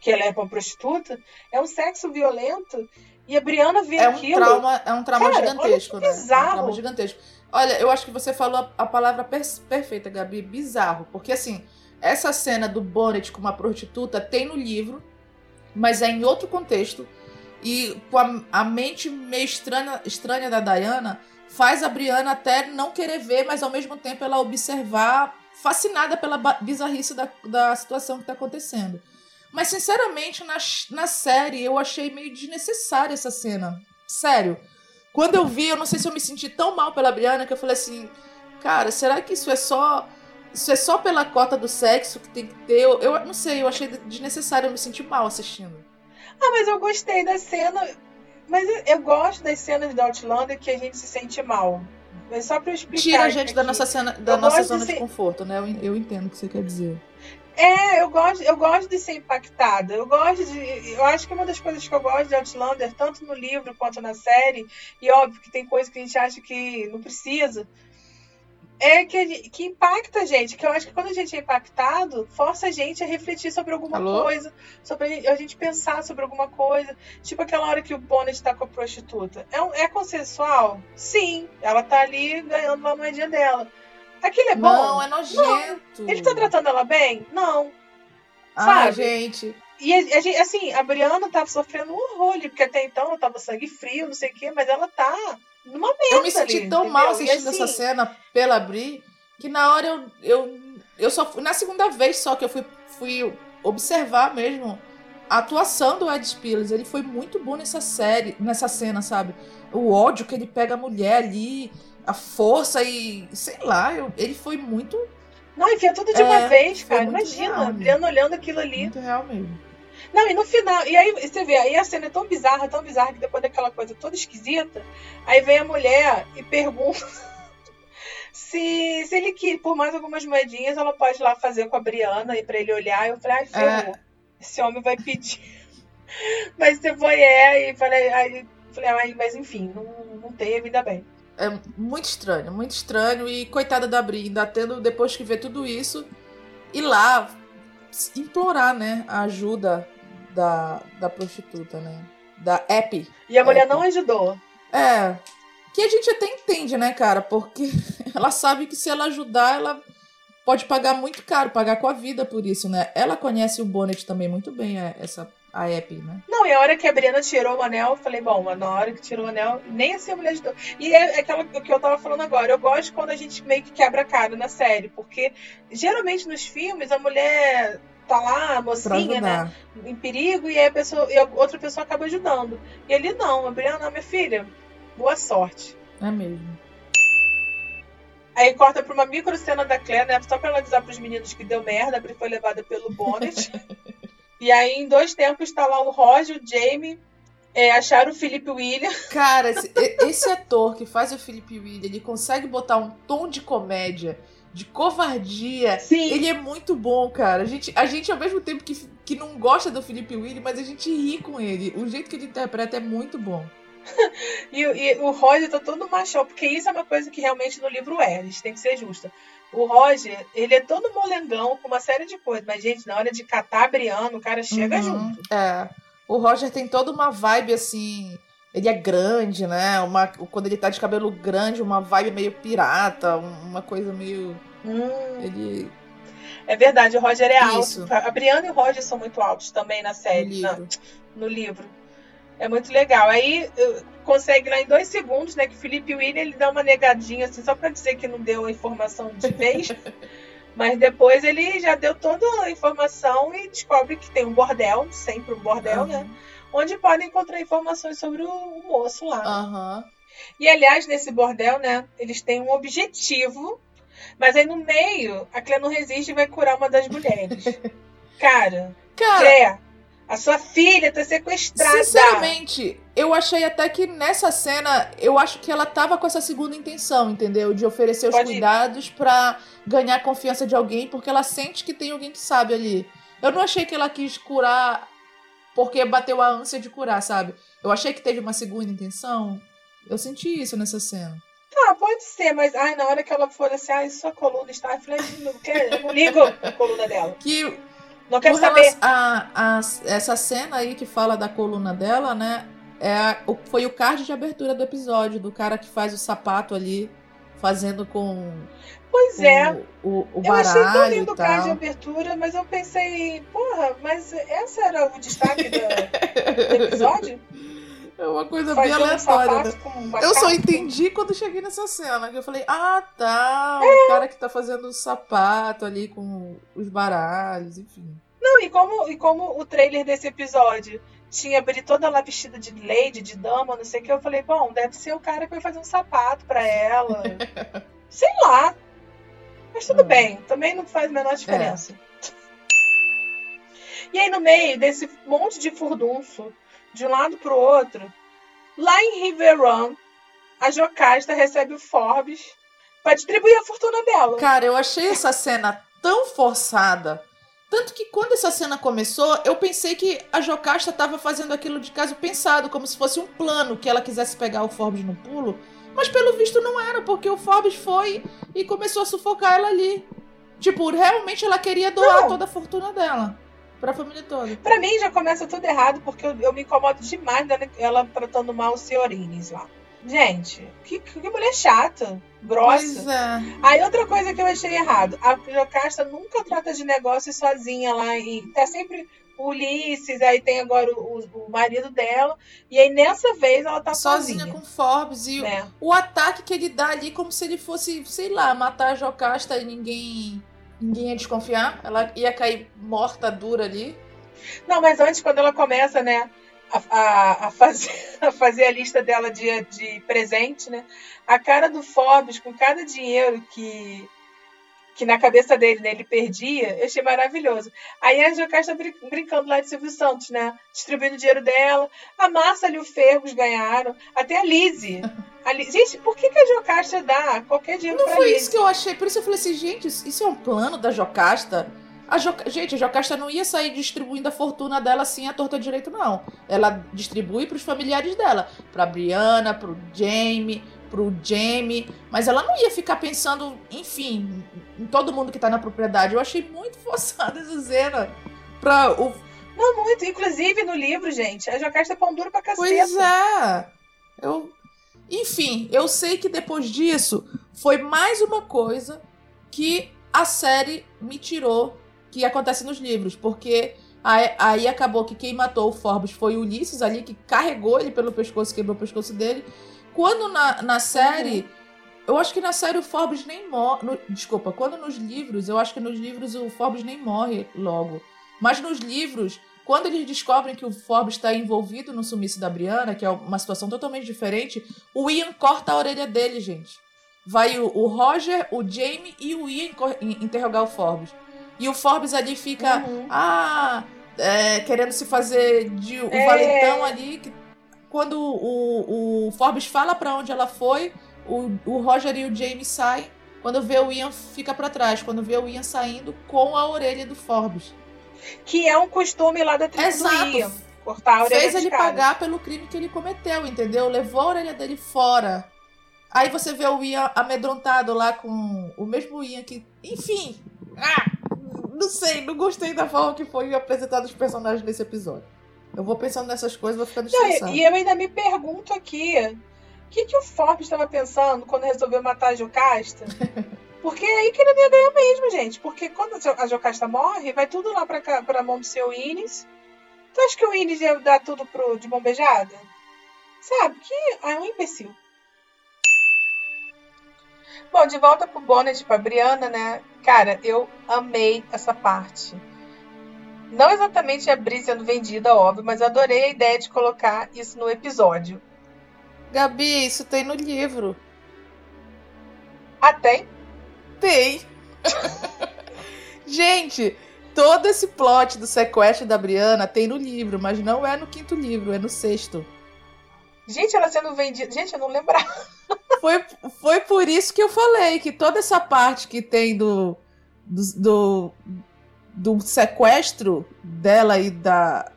que ela é uma prostituta, é um sexo violento. E a Brianna vê é um aquilo. trauma, é um trauma Cara, gigantesco, né? É um bizarro. trauma gigantesco. Olha, eu acho que você falou a, a palavra per- perfeita, Gabi, bizarro. Porque assim, essa cena do Bonnet com uma prostituta tem no livro, mas é em outro contexto. E com a, a mente meio estranha, estranha da Diana faz a Brianna até não querer ver, mas ao mesmo tempo ela observar, fascinada pela bizarrice da, da situação que tá acontecendo. Mas, sinceramente, na, na série eu achei meio desnecessária essa cena. Sério. Quando eu vi, eu não sei se eu me senti tão mal pela Brianna que eu falei assim, cara, será que isso é só. Isso é só pela cota do sexo que tem que ter? Eu, eu não sei, eu achei desnecessário, eu me senti mal assistindo. Ah, mas eu gostei da cena. Mas eu, gosto das cenas da Outlander que a gente se sente mal. Mas só pra eu explicar. Tira a gente aqui. da nossa, cena, da nossa zona de de ser- conforto, né? Eu, eu entendo o que você quer dizer. É, eu gosto, eu gosto de ser impactada. Eu gosto de. Eu acho que uma das coisas que eu gosto de Outlander, tanto no livro quanto na série, e óbvio que tem coisa que a gente acha que não precisa, é que, que impacta a gente. Que eu acho que quando a gente é impactado, força a gente a refletir sobre alguma Alô? coisa, sobre a gente, pensar sobre alguma coisa. Tipo aquela hora que o Bonnet tá com a prostituta. É, um- é consensual? Sim. Ela tá ali ganhando uma moedinha dela. Aquilo é bom? Não, é nojento. Ele tá tratando ela bem? Não. Ah, sabe? gente. E a, a gente, assim, a Brianna tava sofrendo um horror ali, porque até então ela tava sangue frio, não sei o quê, mas ela tá numa merda. Eu me senti ali, tão mal entendeu? E assistindo assim, essa cena pela Bri que na hora eu, eu, eu só fui. Na segunda vez só que eu fui, fui observar mesmo a atuação do Ed Spillers. Ele foi muito bom nessa série, nessa cena, sabe? O ódio que ele pega a mulher ali, a força e. sei lá, eu- ele foi muito, Não, enfia tudo de É, uma vez, cara. Imagina, real, a Brianna olhando aquilo ali. muito real mesmo. Não, e no final, e aí você vê, aí a cena é tão bizarra, tão bizarra, que depois daquela coisa toda esquisita, aí vem a mulher e pergunta se, se ele quer, por mais algumas moedinhas, ela pode ir lá fazer com a Brianna e pra ele olhar. Eu falei, ai, ferrou, esse homem vai pedir. Mas você foi, é, e falei, aí, falei, ai, mas enfim, não, não teve, ainda bem. É muito estranho, muito estranho. E coitada da Bri, ainda tendo, depois que vê tudo isso, ir lá implorar, né, a ajuda da, da prostituta, né? Da Epi. E a mulher É, não ajudou. É. Que a gente até entende, né, cara? Porque ela sabe que se ela ajudar, ela pode pagar muito caro, pagar com a vida por isso, né? Ela conhece o Bonnet também muito bem, essa, a Epi, né? Não, e a hora que a Briana tirou o anel, eu falei, bom, na hora que tirou o anel, nem assim a mulher ajudou. E é aquela que eu tava falando agora, eu gosto quando a gente meio que quebra a cara na série, porque geralmente nos filmes a mulher tá lá, a mocinha, né, em perigo, e aí a pessoa, e a outra pessoa acaba ajudando. E ali não, a Briana, minha filha, boa sorte. É mesmo. Aí corta pra uma micro cena da Claire, né? Só pra ela avisar pros meninos que deu merda, a Bri foi levada pelo Bonnet. e aí, em dois tempos, tá lá o Roger, o Jamie, é, acharam o Felipe William. Cara, esse, esse ator que faz o Felipe William, ele consegue botar um tom de comédia, de covardia. Sim. Ele é muito bom, cara. A gente, a gente ao mesmo tempo que, que não gosta do Felipe William, mas a gente ri com ele. O jeito que ele interpreta é muito bom. E, e o Roger tá todo machão, porque isso é uma coisa que realmente no livro é, a gente tem que ser justa. O Roger, ele é todo molengão com uma série de coisas, mas, gente, na hora de catar a Briana, o cara chega Uhum. junto. É. O Roger tem toda uma vibe assim. Ele é grande, né? Uma, quando ele tá de cabelo grande, uma vibe meio pirata, um- uma coisa meio. Hum, Ele. é verdade, o Roger é Isso. alto. A Briana e o Roger são muito altos também na No série, na- livro. no livro. É muito legal. Aí consegue lá em dois segundos, né? Que o Felipe William ele dá uma negadinha assim, só pra dizer que não deu a informação de vez. Mas depois ele já deu toda a informação e descobre que tem um bordel, sempre um bordel, Uhum. né? Onde podem encontrar informações sobre o, o moço lá. Aham. E aliás, nesse bordel, né? Eles têm um objetivo, mas aí no meio, a Clé não resiste e vai curar uma das mulheres. Cara, Cara, Clé, a sua filha tá sequestrada. Sinceramente, eu achei até que nessa cena, eu acho que ela tava com essa segunda intenção, entendeu? De oferecer os Pode ir. cuidados pra ganhar a confiança de alguém, porque ela sente que tem alguém que sabe ali. Eu não achei que ela quis curar porque bateu a ânsia de curar, sabe? Eu achei que teve uma segunda intenção. Eu senti isso nessa cena. Ah, pode ser, mas ai, na hora que ela for assim, ai, sua coluna está. Eu falei, não quero, eu não ligo a coluna dela. Que Não quero saber. a, a- essa cena aí que fala da coluna dela, né? É o- foi o card de abertura do episódio, do cara que faz o sapato ali, fazendo com, Pois com é. o, o Eu achei tão baralho lindo o card de abertura, mas eu pensei, porra, mas essa era o destaque do, do episódio? É uma coisa bem aleatória, né? Eu só entendi quando cheguei nessa cena, que eu falei, ah, tá, É. o cara que tá fazendo o sapato ali com os baralhos, enfim. Não, e como, e como o trailer desse episódio tinha Bri toda lá vestida de lady, de dama, não sei o que, eu falei, bom, deve ser o cara que vai fazer um sapato pra ela. sei lá. Mas tudo Hum. bem, também não faz a menor diferença. E aí, no meio desse monte de furdunço, de um lado pro outro, lá em Riverrun, a Jocasta recebe o Forbes pra distribuir a fortuna dela. Cara, eu achei essa cena tão forçada. Tanto que quando essa cena começou, eu pensei que a Jocasta tava fazendo aquilo de caso pensado, como se fosse um plano que ela quisesse pegar o Forbes no pulo. Mas pelo visto não era, porque o Forbes foi e começou a sufocar ela ali. Tipo, realmente ela queria doar Não. toda a fortuna dela. Pra família toda. Pra mim já começa tudo errado, porque eu, eu me incomodo demais dela, ela tratando mal o Senhorines lá. Gente, que, que mulher chata, grossa. é. Aí outra coisa que eu achei errado, a Jocasta nunca trata de negócio sozinha lá, e tá sempre o Ulisses, aí tem agora o, o- o marido dela, e aí nessa vez ela tá Sozinha sozinha. com o Forbes e né? o ataque que ele dá ali como se ele fosse, sei lá, matar a Jocasta e ninguém ninguém ia desconfiar. Ela ia cair morta, dura ali. Não, mas antes, quando ela começa, né, a, a, a fazer, a fazer a lista dela de, de presente, né, a cara do Forbes com cada dinheiro que, que na cabeça dele, né, ele perdia, eu achei maravilhoso. Aí a Jocasta brin brincando lá de Silvio Santos, né, distribuindo o dinheiro dela. A Márcia e o Fergus ganharam, até a Lizzie. A Li- Gente, por que, que a Jocasta dá qualquer dinheiro Não pra foi Lizzie? isso que eu achei. Por isso eu falei assim, gente, isso é um plano da Jocasta? A Joca- Gente, a Jocasta não ia sair distribuindo a fortuna dela assim à torta direito, não. Ela distribui pros familiares dela. Pra Brianna, pro Jamie, pro Jamie. Mas ela não ia ficar pensando, enfim, em todo mundo que tá na propriedade. Eu achei muito forçada essa cena. Pra o Não, muito. Inclusive, no livro, gente, a Jocasta é pão duro pra caceta. Pois é. Eu... Enfim, eu sei que depois disso foi mais uma coisa que a série me tirou que acontece nos livros, porque aí, acabou que quem matou o Forbes foi o Ulisses ali, que carregou ele pelo pescoço, quebrou o pescoço dele. Quando na, na série. Eu acho que na série o Forbes nem morre. Desculpa, quando nos livros, eu acho que nos livros o Forbes nem morre logo. Mas nos livros, quando eles descobrem que o Forbes está envolvido no sumiço da Brianna, que é uma situação totalmente diferente, o Ian corta a orelha dele, gente. Vai o, o Roger, o Jamie e o Ian interrogar o Forbes. E o Forbes ali fica, Uhum. ah, é, querendo se fazer de o É. valentão ali. que- quando o, o Forbes fala pra onde ela foi, o, o Roger e o Jamie saem. Quando vê o Ian, fica pra trás. Quando vê o Ian saindo com a orelha do Forbes. Que é um costume lá da tribo do Exato. Ian, Cortar a orelha Fez ele cara. pagar pelo crime que ele cometeu, entendeu? Levou a orelha dele fora. Aí você vê o Ian amedrontado lá com o mesmo Ian que. Enfim. Ah, não sei, não gostei da forma que foi apresentado os personagens nesse episódio. Eu vou pensando nessas coisas, vou ficando Não, estressado. e, eu ainda me pergunto aqui, o que, que o Forbes estava pensando quando resolveu matar a Jocasta? Porque é aí que ele não ia ganhar mesmo, gente. Porque quando a Jo- a Jocasta morre, vai tudo lá pra, cá- pra mão do seu Ines. Tu acha que o Ines ia dar tudo pro, de mão beijada? Sabe? Que é um imbecil. Bom, de volta pro Bonnet, pra Briana, né? Cara, eu amei essa parte. Não exatamente a Bri sendo vendida, óbvio, mas eu adorei a ideia de colocar isso no episódio. Gabi, isso tem no livro. Ah, tem? Tem. Gente, todo esse plot do sequestro da Briana tem no livro, mas não é no quinto livro, é no sexto. Gente, ela sendo vendida. Gente, eu não lembrava. Foi, foi por isso que eu falei que toda essa parte que tem do, do, do, do sequestro dela e da.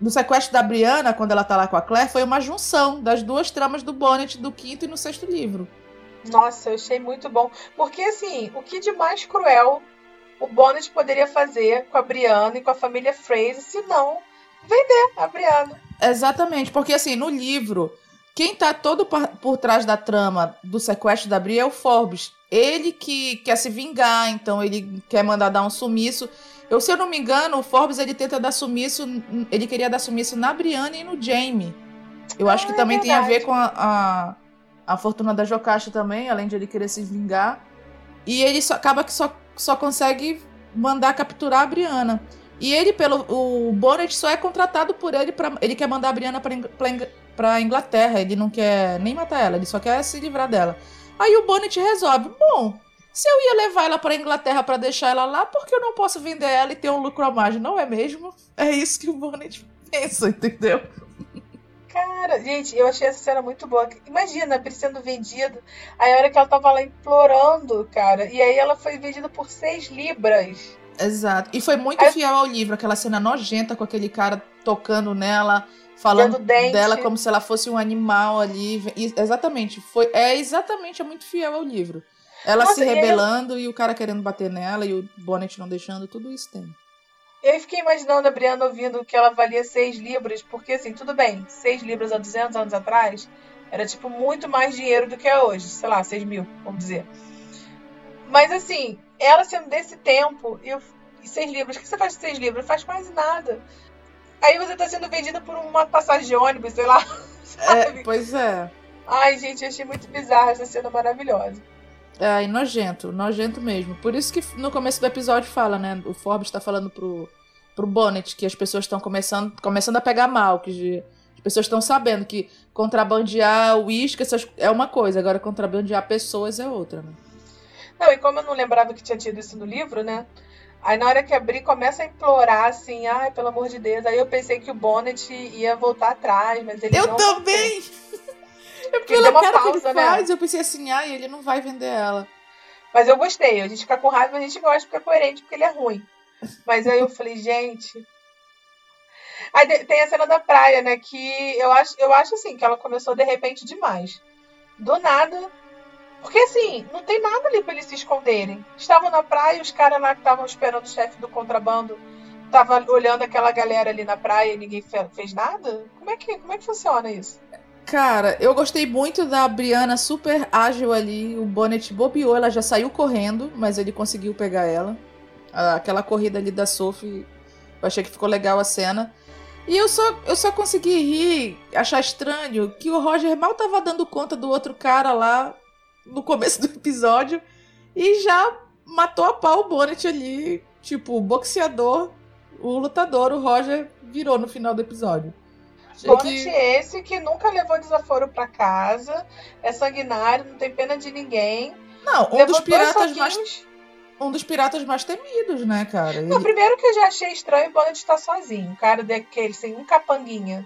Do sequestro da Briana, quando ela tá lá com a Claire, foi uma junção das duas tramas do Bonnet do quinto e no sexto livro. Nossa, eu achei muito bom. Porque, assim, o que de mais cruel o Bonnet poderia fazer com a Briana e com a família Fraser se não vender a Briana? Exatamente, porque, assim, no livro, quem tá todo por trás da trama do sequestro da Bri é o Forbes. Ele que quer se vingar, então ele quer mandar dar um sumiço. Eu, se eu não me engano, o Forbes ele tenta dar sumiço. Ele queria dar sumiço na Brianna e no Jamie. Eu ah, acho que é também verdade. tem a ver com a, a, a, fortuna da Jocasta também, além de ele querer se vingar. E ele só, acaba que só, só consegue mandar capturar a Brianna. E ele, pelo. O Bonnet só é contratado por ele para Ele quer mandar a Brianna pra, pra, pra Inglaterra. Ele não quer nem matar ela, ele só quer se livrar dela. Aí o Bonnet resolve: bom, se eu ia levar ela pra Inglaterra para deixar ela lá, por que eu não posso vender ela e ter um lucro a mais? Não é mesmo? É isso que o Bonnet pensa, entendeu? Cara, gente, eu achei essa cena muito boa. Imagina a Bri sendo vendida. Aí a hora que ela tava lá implorando, cara. E aí ela foi vendida por 6 libras. Exato. E foi muito aí... fiel ao livro, aquela cena nojenta com aquele cara tocando nela falando dela como se ela fosse um animal ali. E, exatamente, foi é exatamente é muito fiel ao livro. Ela Nossa, se rebelando e, eu... e, o cara querendo bater nela e o Bonnet não deixando, tudo isso tem. Eu fiquei imaginando a Brianna ouvindo que ela valia 6 libras, porque assim, tudo bem, 6 libras há 200 anos atrás era tipo muito mais dinheiro do que é hoje, sei lá, 6 mil, vamos dizer. Mas assim, ela sendo desse tempo, eu, e 6 libras, o que você faz com 6 libras? Faz quase nada. Aí você tá sendo vendida por uma passagem de ônibus, sei lá. É, pois é. Ai, gente, achei muito bizarra essa cena maravilhosa. É, e nojento, nojento mesmo. Por isso que no começo do episódio fala, né? O Forbes tá falando pro, pro Bonnet que as pessoas estão começando, começando a pegar mal, que as pessoas estão sabendo que contrabandear uísque é uma coisa, agora contrabandear pessoas é outra, né? Não, e como eu não lembrava que tinha tido isso no livro, né? Aí na hora que abrir, começa a implorar assim, ai, pelo amor de Deus. Aí eu pensei que o Bonnet ia voltar atrás, mas ele eu não. Eu também! É pela cara pausa, que ele né? faz, eu pensei assim, ai, ele não vai vender ela. Mas eu gostei. A gente fica com raiva, a gente gosta porque é coerente, porque ele é ruim. Mas aí eu falei, gente. Aí tem a cena da praia, né? Que eu acho, eu acho assim, que ela começou de repente demais. Do nada, porque assim, não tem nada ali para eles se esconderem. Estavam na praia, os caras lá que estavam esperando o chefe do contrabando estavam olhando aquela galera ali na praia e ninguém fez nada? Como é que, como é que funciona isso? Cara, eu gostei muito da Briana super ágil ali. O Bonnet bobeou, ela já saiu correndo, mas ele conseguiu pegar ela. Aquela corrida ali da Sophie, eu achei que ficou legal a cena. E eu só, eu só consegui rir, achar estranho, que o Roger mal tava dando conta do outro cara lá no começo do episódio e já matou a pau o Bonnet ali. Tipo, o boxeador, o lutador, o Roger virou no final do episódio. Bonnet que... esse que nunca levou desaforo para casa, é sanguinário, não tem pena de ninguém. Não, um dos piratas mais um dos piratas mais temidos, né, cara? Ele... primeiro que eu já achei estranho o Bonnet estar sozinho. O cara daquele, sem um capanguinha.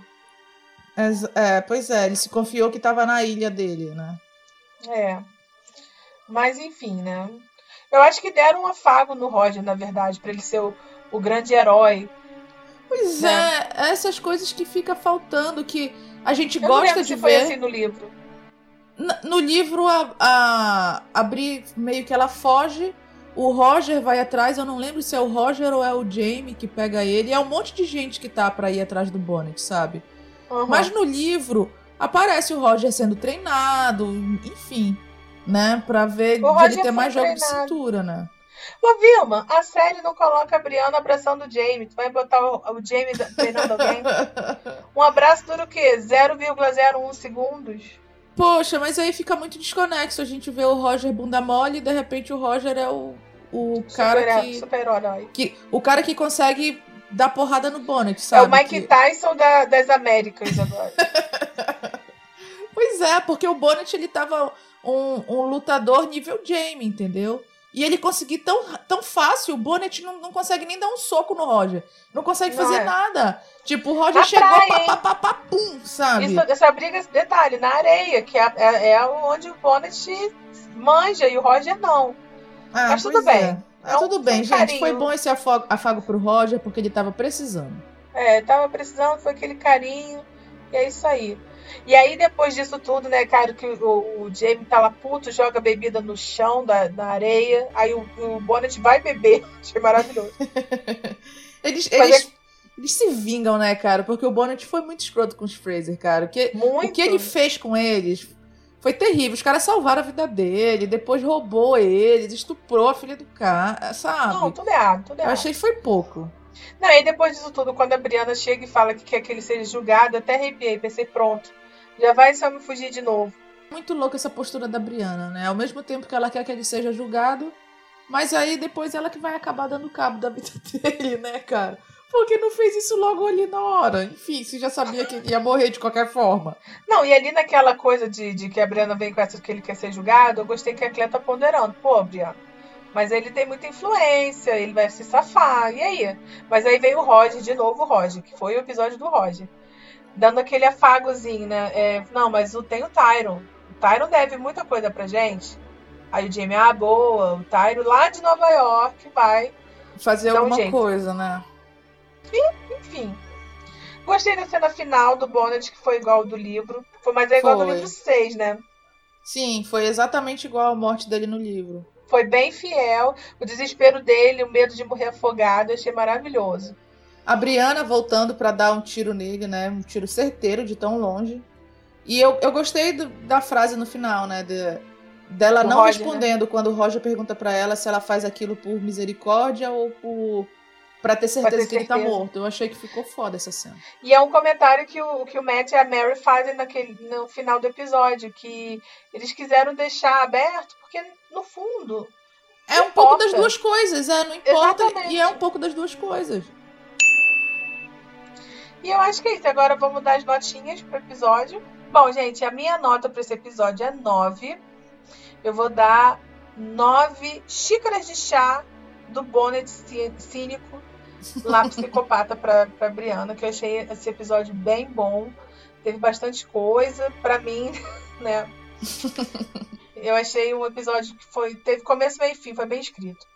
É, é, pois é, ele se confiou que estava na ilha dele, né? É. Mas enfim, né? Eu acho que deram um afago no Roger, na verdade, para ele ser o, o grande herói. Pois né? é, essas coisas que fica faltando, que a gente Eu gosta de se ver. Foi assim no livro. No, no livro, a, a, a Bri meio que ela foge. O Roger vai atrás, eu não lembro se é o Roger ou é o Jamie que pega ele. É um monte de gente que tá pra ir atrás do Bonnet, sabe? Uhum. Mas no livro, Aparece o Roger sendo treinado, enfim, né? Pra ver o ele ter mais jogo de cintura, né? Ô, Vilma, a série não coloca a Brianna abraçando o Jamie. Tu vai botar o, o Jamie treinando alguém? um abraço dura o quê? 0,01 segundos? Poxa, mas aí fica muito desconexo. A gente vê o Roger bunda mole e de repente o Roger é o, o cara super, que, Super-herói. que. O cara que consegue dar porrada no Bonnet, É sabe? o Mike Que- Tyson da- das Américas agora. Pois é, porque o Bonnet ele tava um, um lutador nível Jamie, entendeu? E ele conseguir tão, tão fácil, o Bonnet não, não consegue nem dar um soco no Roger. Não consegue Não fazer é. nada. Tipo, o Roger Na chegou, praia, pá, pá, pá, pum, sabe? Isso, essa briga, detalhe, na areia, que é, é, é onde o Bonnet manja e o Roger não. Ah, mas tudo pois bem. é. Ah, É um- tudo bem, um gente. carinho. Foi bom esse afago, afago pro Roger, porque ele tava precisando. É, tava precisando, foi aquele carinho. E é isso aí. E aí, depois disso tudo, né, cara, que o, o Jamie tá lá puto, joga bebida no chão da, da areia. Aí o, o Bonnet vai beber. Achei maravilhoso. Eles, Mas eles, eles se vingam, né, cara? Porque o Bonnet foi muito escroto com os Fraser, cara. O que, Muito. o que ele fez com eles foi terrível. Os caras salvaram a vida dele, depois roubou eles, estuprou a filha do cara, sabe? Não, tudo errado, tudo Eu errado. achei que foi pouco. Não, e depois disso tudo, quando a Brianna chega e fala que quer que ele seja julgado, eu até arrepiei, pensei, pronto. Já vai só me fugir de novo. Muito louca essa postura da Brianna, né? Ao mesmo tempo que ela quer que ele seja julgado, mas aí depois ela que vai acabar dando cabo da vida dele, né, cara? Porque não fez isso logo ali na hora. Enfim, você já sabia que ia morrer de qualquer forma. Não, e ali naquela coisa de, de que a Brianna vem com essa que ele quer ser julgado, eu gostei que a Clé tá ponderando. Pô, Brianna, mas ele tem muita influência, ele vai se safar, e aí? Mas aí veio o Roger, de novo o Roger, que foi o episódio do Roger. Dando aquele afagozinho, né? É, não, mas o- tem o Tyron. O Tyron deve muita coisa pra gente. Aí o Jamie, ah, boa, o Tyron lá de Nova York vai Fazer um alguma jeito. coisa, né? Enfim. Gostei da cena final do Bonnet, que foi igual ao do livro. Foi, mas é igual ao do Foi. livro 6, né? Sim, foi exatamente igual a morte dele no livro. Foi bem fiel. O desespero dele, o medo de morrer afogado, eu achei maravilhoso. A Brianna voltando pra dar um tiro nele, né? Um tiro certeiro de tão longe. E eu, eu gostei do- da frase no final, né? de- dela Do não Roger, respondendo quando o Roger pergunta pra ela se ela faz aquilo por misericórdia ou por pra ter certeza ter que ele tá certeza. morto. Eu achei que ficou foda essa cena. E é um comentário que o, que o Matt e a Mary fazem naquele, no final do episódio, que eles quiseram deixar aberto, porque no fundo. É um pouco importa. das duas coisas, é, não importa. Exatamente. E é um pouco das duas coisas. E eu acho que é isso. Agora vamos dar as notinhas pro episódio. Bom, gente, a minha nota para esse episódio é 9. Eu vou dar 9 xícaras de chá do Bonnet cí- cínico, lá psicopata pra Brianna, que eu achei esse episódio bem bom. Teve bastante coisa pra mim, né? Eu achei um episódio que foi teve começo, meio e fim, foi bem escrito.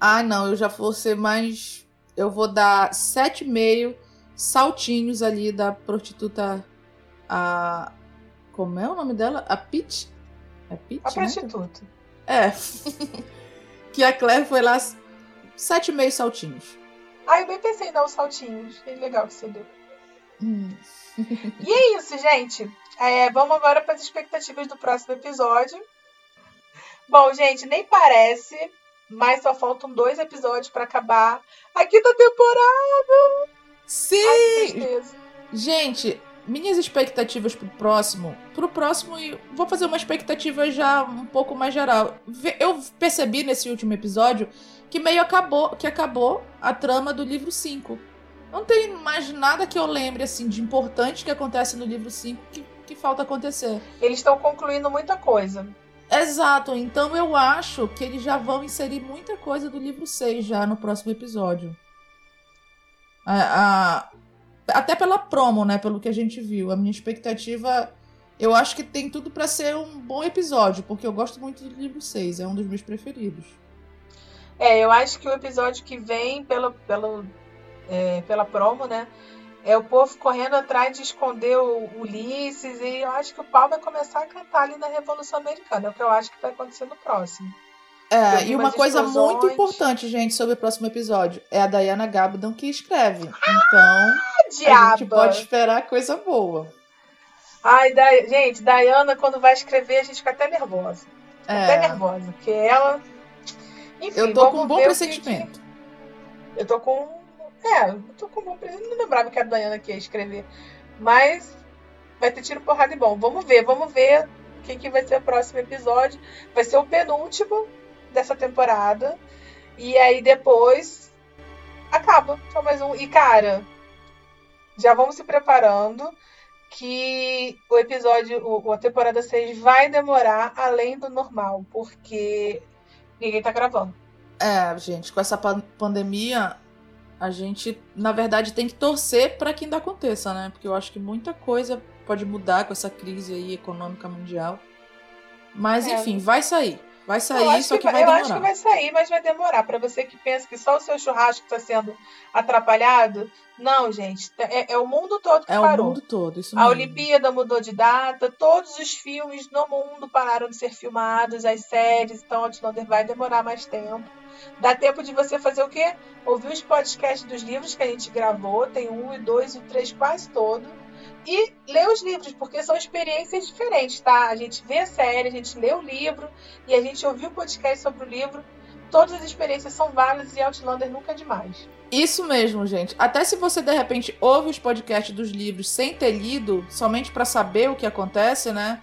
Ah, não, eu já vou ser mais. Eu vou dar 7,5 saltinhos ali da prostituta. A. Como é o nome dela? A Pete? É Pete? A né? prostituta. É. que a Claire foi lá. 7,5 saltinhos. Ah, eu bem pensei em dar os saltinhos. Achei legal que você deu. Hum. E é isso, gente. É, vamos agora para as expectativas do próximo episódio. Bom, gente, nem parece, mas só faltam dois episódios para acabar a quinta temporada. Sim! Gente, minhas expectativas pro próximo. Pro próximo, e vou fazer uma expectativa já um pouco mais geral. Eu percebi nesse último episódio que meio acabou, que acabou a trama do livro 5. Não tem mais nada que eu lembre assim de importante que acontece no livro 5 que, que falta acontecer. Eles estão concluindo muita coisa. Exato, então eu acho que eles já vão inserir muita coisa do livro 6 já no próximo episódio. A- a- até pela promo, né? Pelo que a gente viu. A minha expectativa. Eu acho que tem tudo pra ser um bom episódio, porque eu gosto muito do livro 6, é um dos meus preferidos. É, eu acho que o episódio que vem pelo, pelo, é, pela promo, né? É o povo correndo atrás de esconder o Ulisses. E eu acho que o pau vai começar a cantar ali na Revolução Americana. É o que eu acho que vai acontecer no próximo. É, e uma coisa explosões. muito importante, gente, sobre o próximo episódio. É a Diana Gabaldon que escreve. Então, a gente pode esperar coisa boa. Ai, da... gente, Dayana, quando vai escrever, a gente fica até nervosa. Até É, nervosa, porque ela. Enfim, eu tô com um bom pressentimento. que- Eu tô com. É, eu tô com um bom pressentimento. Não lembrava que a Dayana que ia escrever. Mas vai ter tiro, porrada e bom. Vamos ver, vamos ver o que, que vai ser o próximo episódio. Vai ser o penúltimo dessa temporada. E aí depois acaba. Só mais um. E cara, já vamos se preparando que o episódio, o, a temporada 6 vai demorar além do normal, porque ninguém tá gravando. É, gente, com essa pandemia, a gente, na verdade, tem que torcer para que ainda aconteça, né? Porque eu acho que muita coisa pode mudar com essa crise aí econômica mundial. Mas, é. enfim, vai sair. Vai sair, só que, que vai, demorar. Eu acho que vai sair, mas vai demorar. Para você que pensa que só o seu churrasco está sendo atrapalhado, não, gente. É, é, o mundo todo que é parou. É o mundo todo, isso mesmo. A Olimpíada mudou de data, todos os filmes no mundo pararam de ser filmados, as séries, então Outlander vai demorar mais tempo. Dá tempo de você fazer o quê? Ouvir os podcasts dos livros que a gente gravou, tem um e dois e três quase todo e ler os livros, porque são experiências diferentes, tá? A gente vê a série, a gente lê o livro e a gente ouviu o podcast sobre o livro. Todas as experiências são válidas e Outlander nunca é demais. Isso mesmo, gente. Até se você de repente ouve os podcasts dos livros sem ter lido, somente para saber o que acontece, né?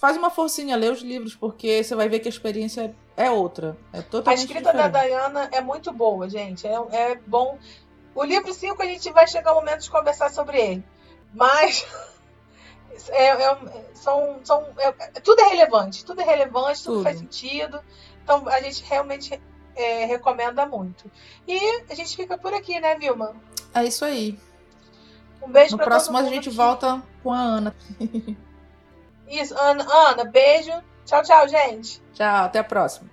Faz uma forcinha, lê os livros, porque você vai ver que a experiência é outra. É totalmente A escrita diferente. da Diana é muito boa, gente. É, é bom. O livro 5 a gente vai chegar o momento de conversar sobre ele. Mas é, é, são, são, é, tudo é relevante, tudo é relevante, tudo, tudo. faz sentido. Então a gente realmente é, recomenda muito. E a gente fica por aqui, né, Vilma? É isso aí. Um beijo No pra próximo a gente aqui. volta com a Ana. Isso, Ana, Ana, beijo. Tchau, tchau, gente. Tchau, até a próxima.